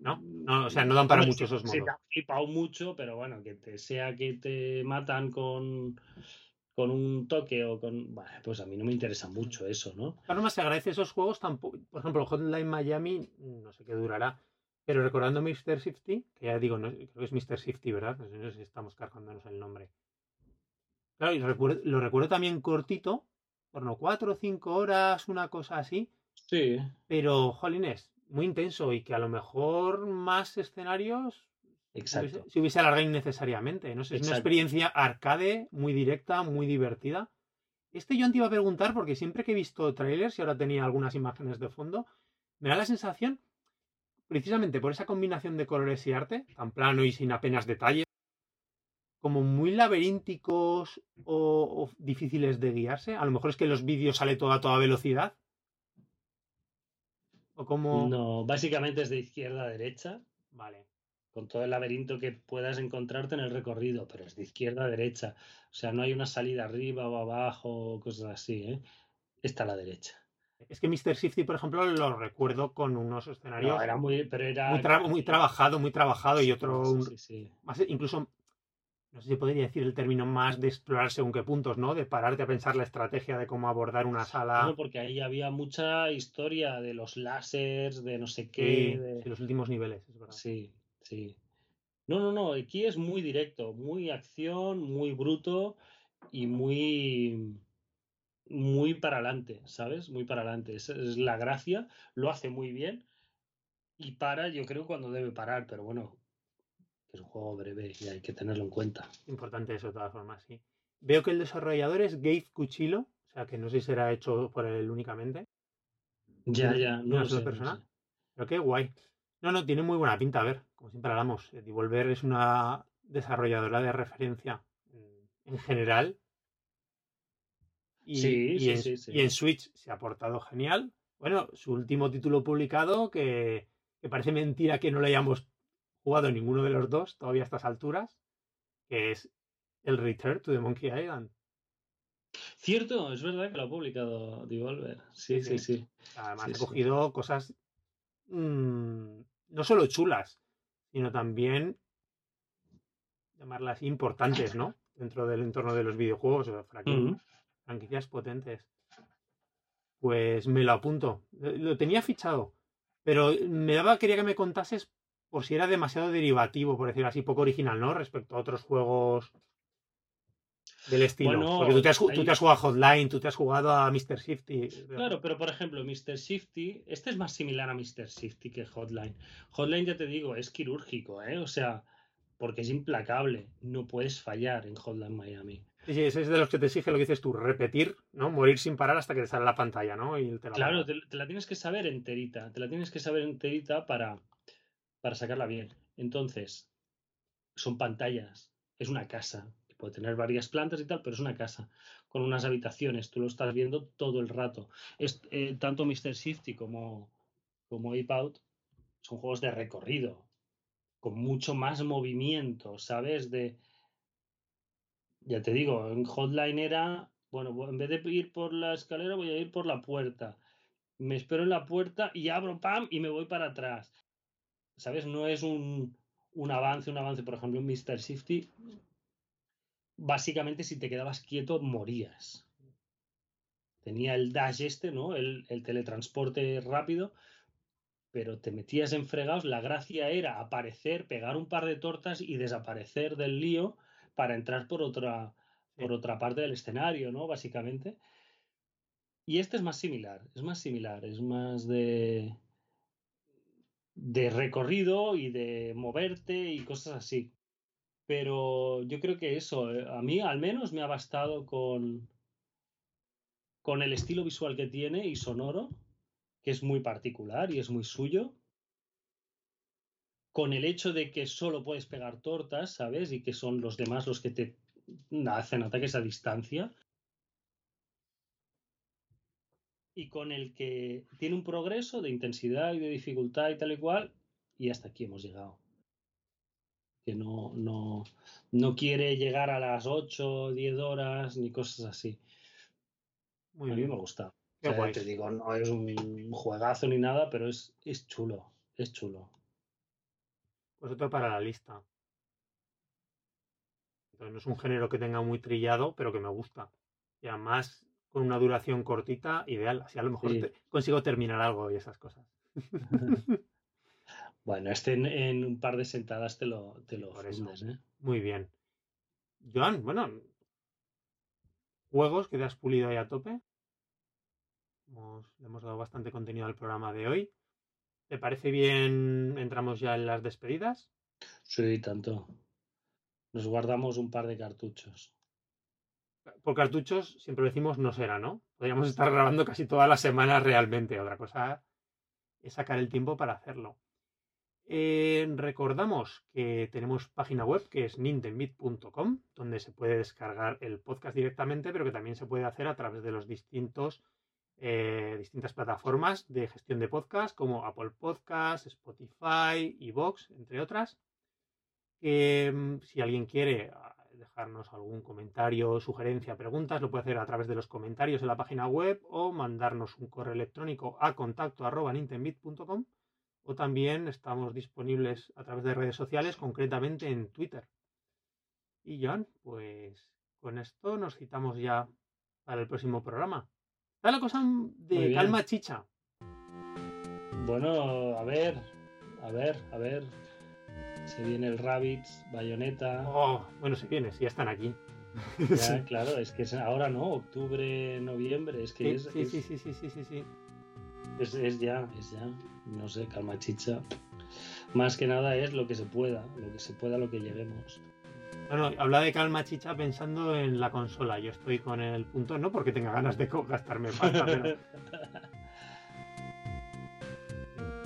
¿No? no o sea, no dan para mucho esos modos. Sí, te ha flipado mucho, pero bueno, que te sea que te matan con con un toque o con. Bueno, pues a mí no me interesa mucho eso, ¿no? Claro, más se agradece esos juegos tampoco. Por ejemplo, Hotline Miami, no sé qué durará. Pero recordando Mr. Shifty, que ya digo, no, creo que es Mr. Shifty, ¿verdad? No sé si estamos cargándonos el nombre. Claro, y lo recuerdo también cortito, por no cuatro o cinco horas, una cosa así. Sí. Pero, jolines, muy intenso y que a lo mejor más escenarios Exacto. Si hubiese alargado innecesariamente. No sé, es una experiencia arcade, muy directa, muy divertida. Este yo te iba a preguntar porque siempre que he visto trailers y ahora tenía algunas imágenes de fondo, me da la sensación, precisamente por esa combinación de colores y arte, tan plano y sin apenas detalles, como muy laberínticos o, difíciles de guiarse. A lo mejor es que los vídeos sale todo a toda velocidad. O como. No, básicamente es de izquierda a derecha. Vale con todo el laberinto que puedas encontrarte en el recorrido, pero es de izquierda a derecha. O sea, no hay una salida arriba o abajo, cosas así, ¿eh? Está a la derecha. Es que Mr. Shifty, por ejemplo, lo recuerdo con unos escenarios. No, era muy, pero era... muy, trabajado, muy trabajado y otro. Más, incluso, no sé si podría decir el término más de explorar según qué puntos, ¿no? De pararte a pensar la estrategia de cómo abordar una sala. No, porque ahí había mucha historia de los láseres, de no sé qué. de... los últimos niveles, es verdad. Sí. Sí. No, no, no, aquí es muy directo, muy acción, muy bruto y muy muy para adelante, ¿sabes? Muy para adelante. Esa es la gracia, lo hace muy bien y para, yo creo, cuando debe parar, pero bueno, es un juego breve y hay que tenerlo en cuenta. Importante eso, de todas formas, sí. Veo que el desarrollador es Gabe Cuchillo, o sea que no sé si será hecho por él únicamente. Ya, ya, no, sé, persona. Pero qué guay. No, no, tiene muy buena pinta. A ver, como siempre hablamos, eh, Devolver es una desarrolladora de referencia en, general. Y, sí, en, sí, sí, y en Switch se ha portado genial. Bueno, su último título publicado, que, que parece mentira que no lo hayamos jugado ninguno de los dos todavía a estas alturas, que es el Return to the Monkey Island. Cierto, es verdad que lo ha publicado Devolver. Sí, sí, sí. Además, ha cogido cosas Mm, no solo chulas, sino también llamarlas importantes, ¿no? Dentro del entorno de los videojuegos, o franquicias potentes. Pues me lo apunto. Lo tenía fichado, pero me daba, quería que me contases por si era demasiado derivativo, por decir así, poco original, ¿no? Respecto a otros juegos del estilo. Porque tú te, has, jugado a Hotline, tú te has jugado a Mr. Shifty. Claro, pero por ejemplo, Mr. Shifty, este es más similar a Mr. Shifty que Hotline. Hotline, ya te digo, es quirúrgico, ¿eh? O sea, porque es implacable. No puedes fallar en Hotline Miami. Sí, sí, ese es de los que te exige lo que dices tú, repetir, ¿no? Morir sin parar hasta que te sale la pantalla, ¿no? Y claro, te, la tienes que saber enterita. Te la tienes que saber enterita para, para sacarla bien. Entonces, son pantallas. Es una casa puede tener varias plantas y tal, pero es una casa con unas habitaciones, tú lo estás viendo todo el rato. Es, eh, tanto Mr. Shifty como, como Ape Out son juegos de recorrido, con mucho más movimiento, ¿sabes? De, ya te digo, en Hotline era, bueno, en vez de ir por la escalera voy a ir por la puerta. Me espero en la puerta y abro, pam, y me voy para atrás. ¿Sabes? No es un, un avance, un avance, por ejemplo, en Mr. Shifty básicamente si te quedabas quieto morías. Tenía el dash este, ¿no? El, teletransporte rápido, pero te metías en fregados. La gracia era aparecer, pegar un par de tortas y desaparecer del lío para entrar por otra, por otra parte del escenario, ¿no? Básicamente. Y este es más similar, es más similar, es más de de recorrido y de moverte y cosas así. Pero yo creo que eso, eh, a mí al menos me ha bastado con, con el estilo visual que tiene y sonoro, que es muy particular y es muy suyo. con el hecho de que solo puedes pegar tortas, ¿sabes? Y que son los demás los que te hacen ataques a distancia. Y con el que tiene un progreso de intensidad y de dificultad y tal y cual, y hasta aquí hemos llegado. Que no, no, no quiere llegar a las 8 o 10 horas ni cosas así. Muy a mí me gusta. te digo, no es un juegazo ni nada, pero es, es chulo. Es chulo. Pues otro para la lista. Entonces, no es un género que tenga muy trillado, pero que me gusta. Y además, con una duración cortita, ideal. Así a lo mejor consigo terminar algo y esas cosas. bueno, este en, un par de sentadas te lo, te lo ¿eh? Muy bien. Joan, bueno, juegos que te has pulido ahí a tope. le hemos dado bastante contenido al programa de hoy. ¿Te parece bien? Entramos ya en las despedidas. Sí, tanto. Nos guardamos un par de cartuchos. Por cartuchos, siempre decimos, no será, ¿no? Podríamos estar grabando casi todas las semanas realmente. Otra cosa es sacar el tiempo para hacerlo. Eh, recordamos que tenemos página web que es nintendbit.com, donde se puede descargar el podcast directamente, pero que también se puede hacer a través de los distintos eh, distintas plataformas de gestión de podcast como Apple Podcast, Spotify, Evox, entre otras. Mm, si alguien quiere dejarnos algún comentario, sugerencia, preguntas, lo puede hacer a través de los comentarios en la página web o mandarnos un correo electrónico a contacto o también estamos disponibles a través de redes sociales, concretamente en Twitter. Y John, pues con esto nos citamos ya para el próximo programa. Está la cosa de calma chicha. Bueno, a ver, a ver, a ver. Se viene el Rabbits, Bayonetta. Oh, bueno, se viene, si ya están aquí. Ya, claro, es que es ahora no, octubre, noviembre, es que sí, es, sí, sí, sí, sí, sí, sí, sí. Es, es, ya, es ya. No sé, calma chicha. Más que nada es lo que se pueda, lo que se pueda, lo que lleguemos. Bueno, habla de calma chicha pensando en la consola. Yo estoy con el punto, no porque tenga ganas de gastarme pasta, pero.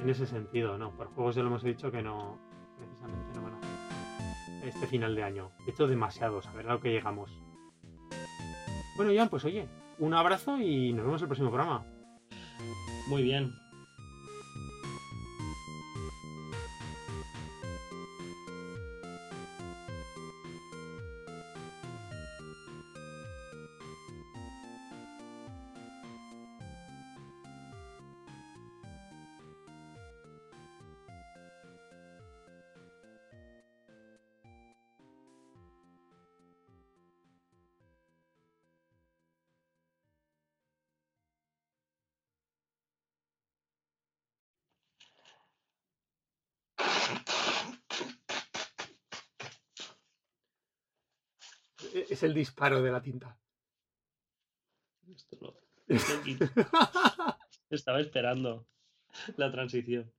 en ese sentido, no. Por juegos ya lo hemos dicho que no. Precisamente no, bueno. Este final de año. He hecho demasiados, a ver a lo que llegamos. Bueno, Jan, pues oye, un abrazo y nos vemos en el próximo programa. Muy bien, es el disparo de la tinta. Estaba esperando la transición.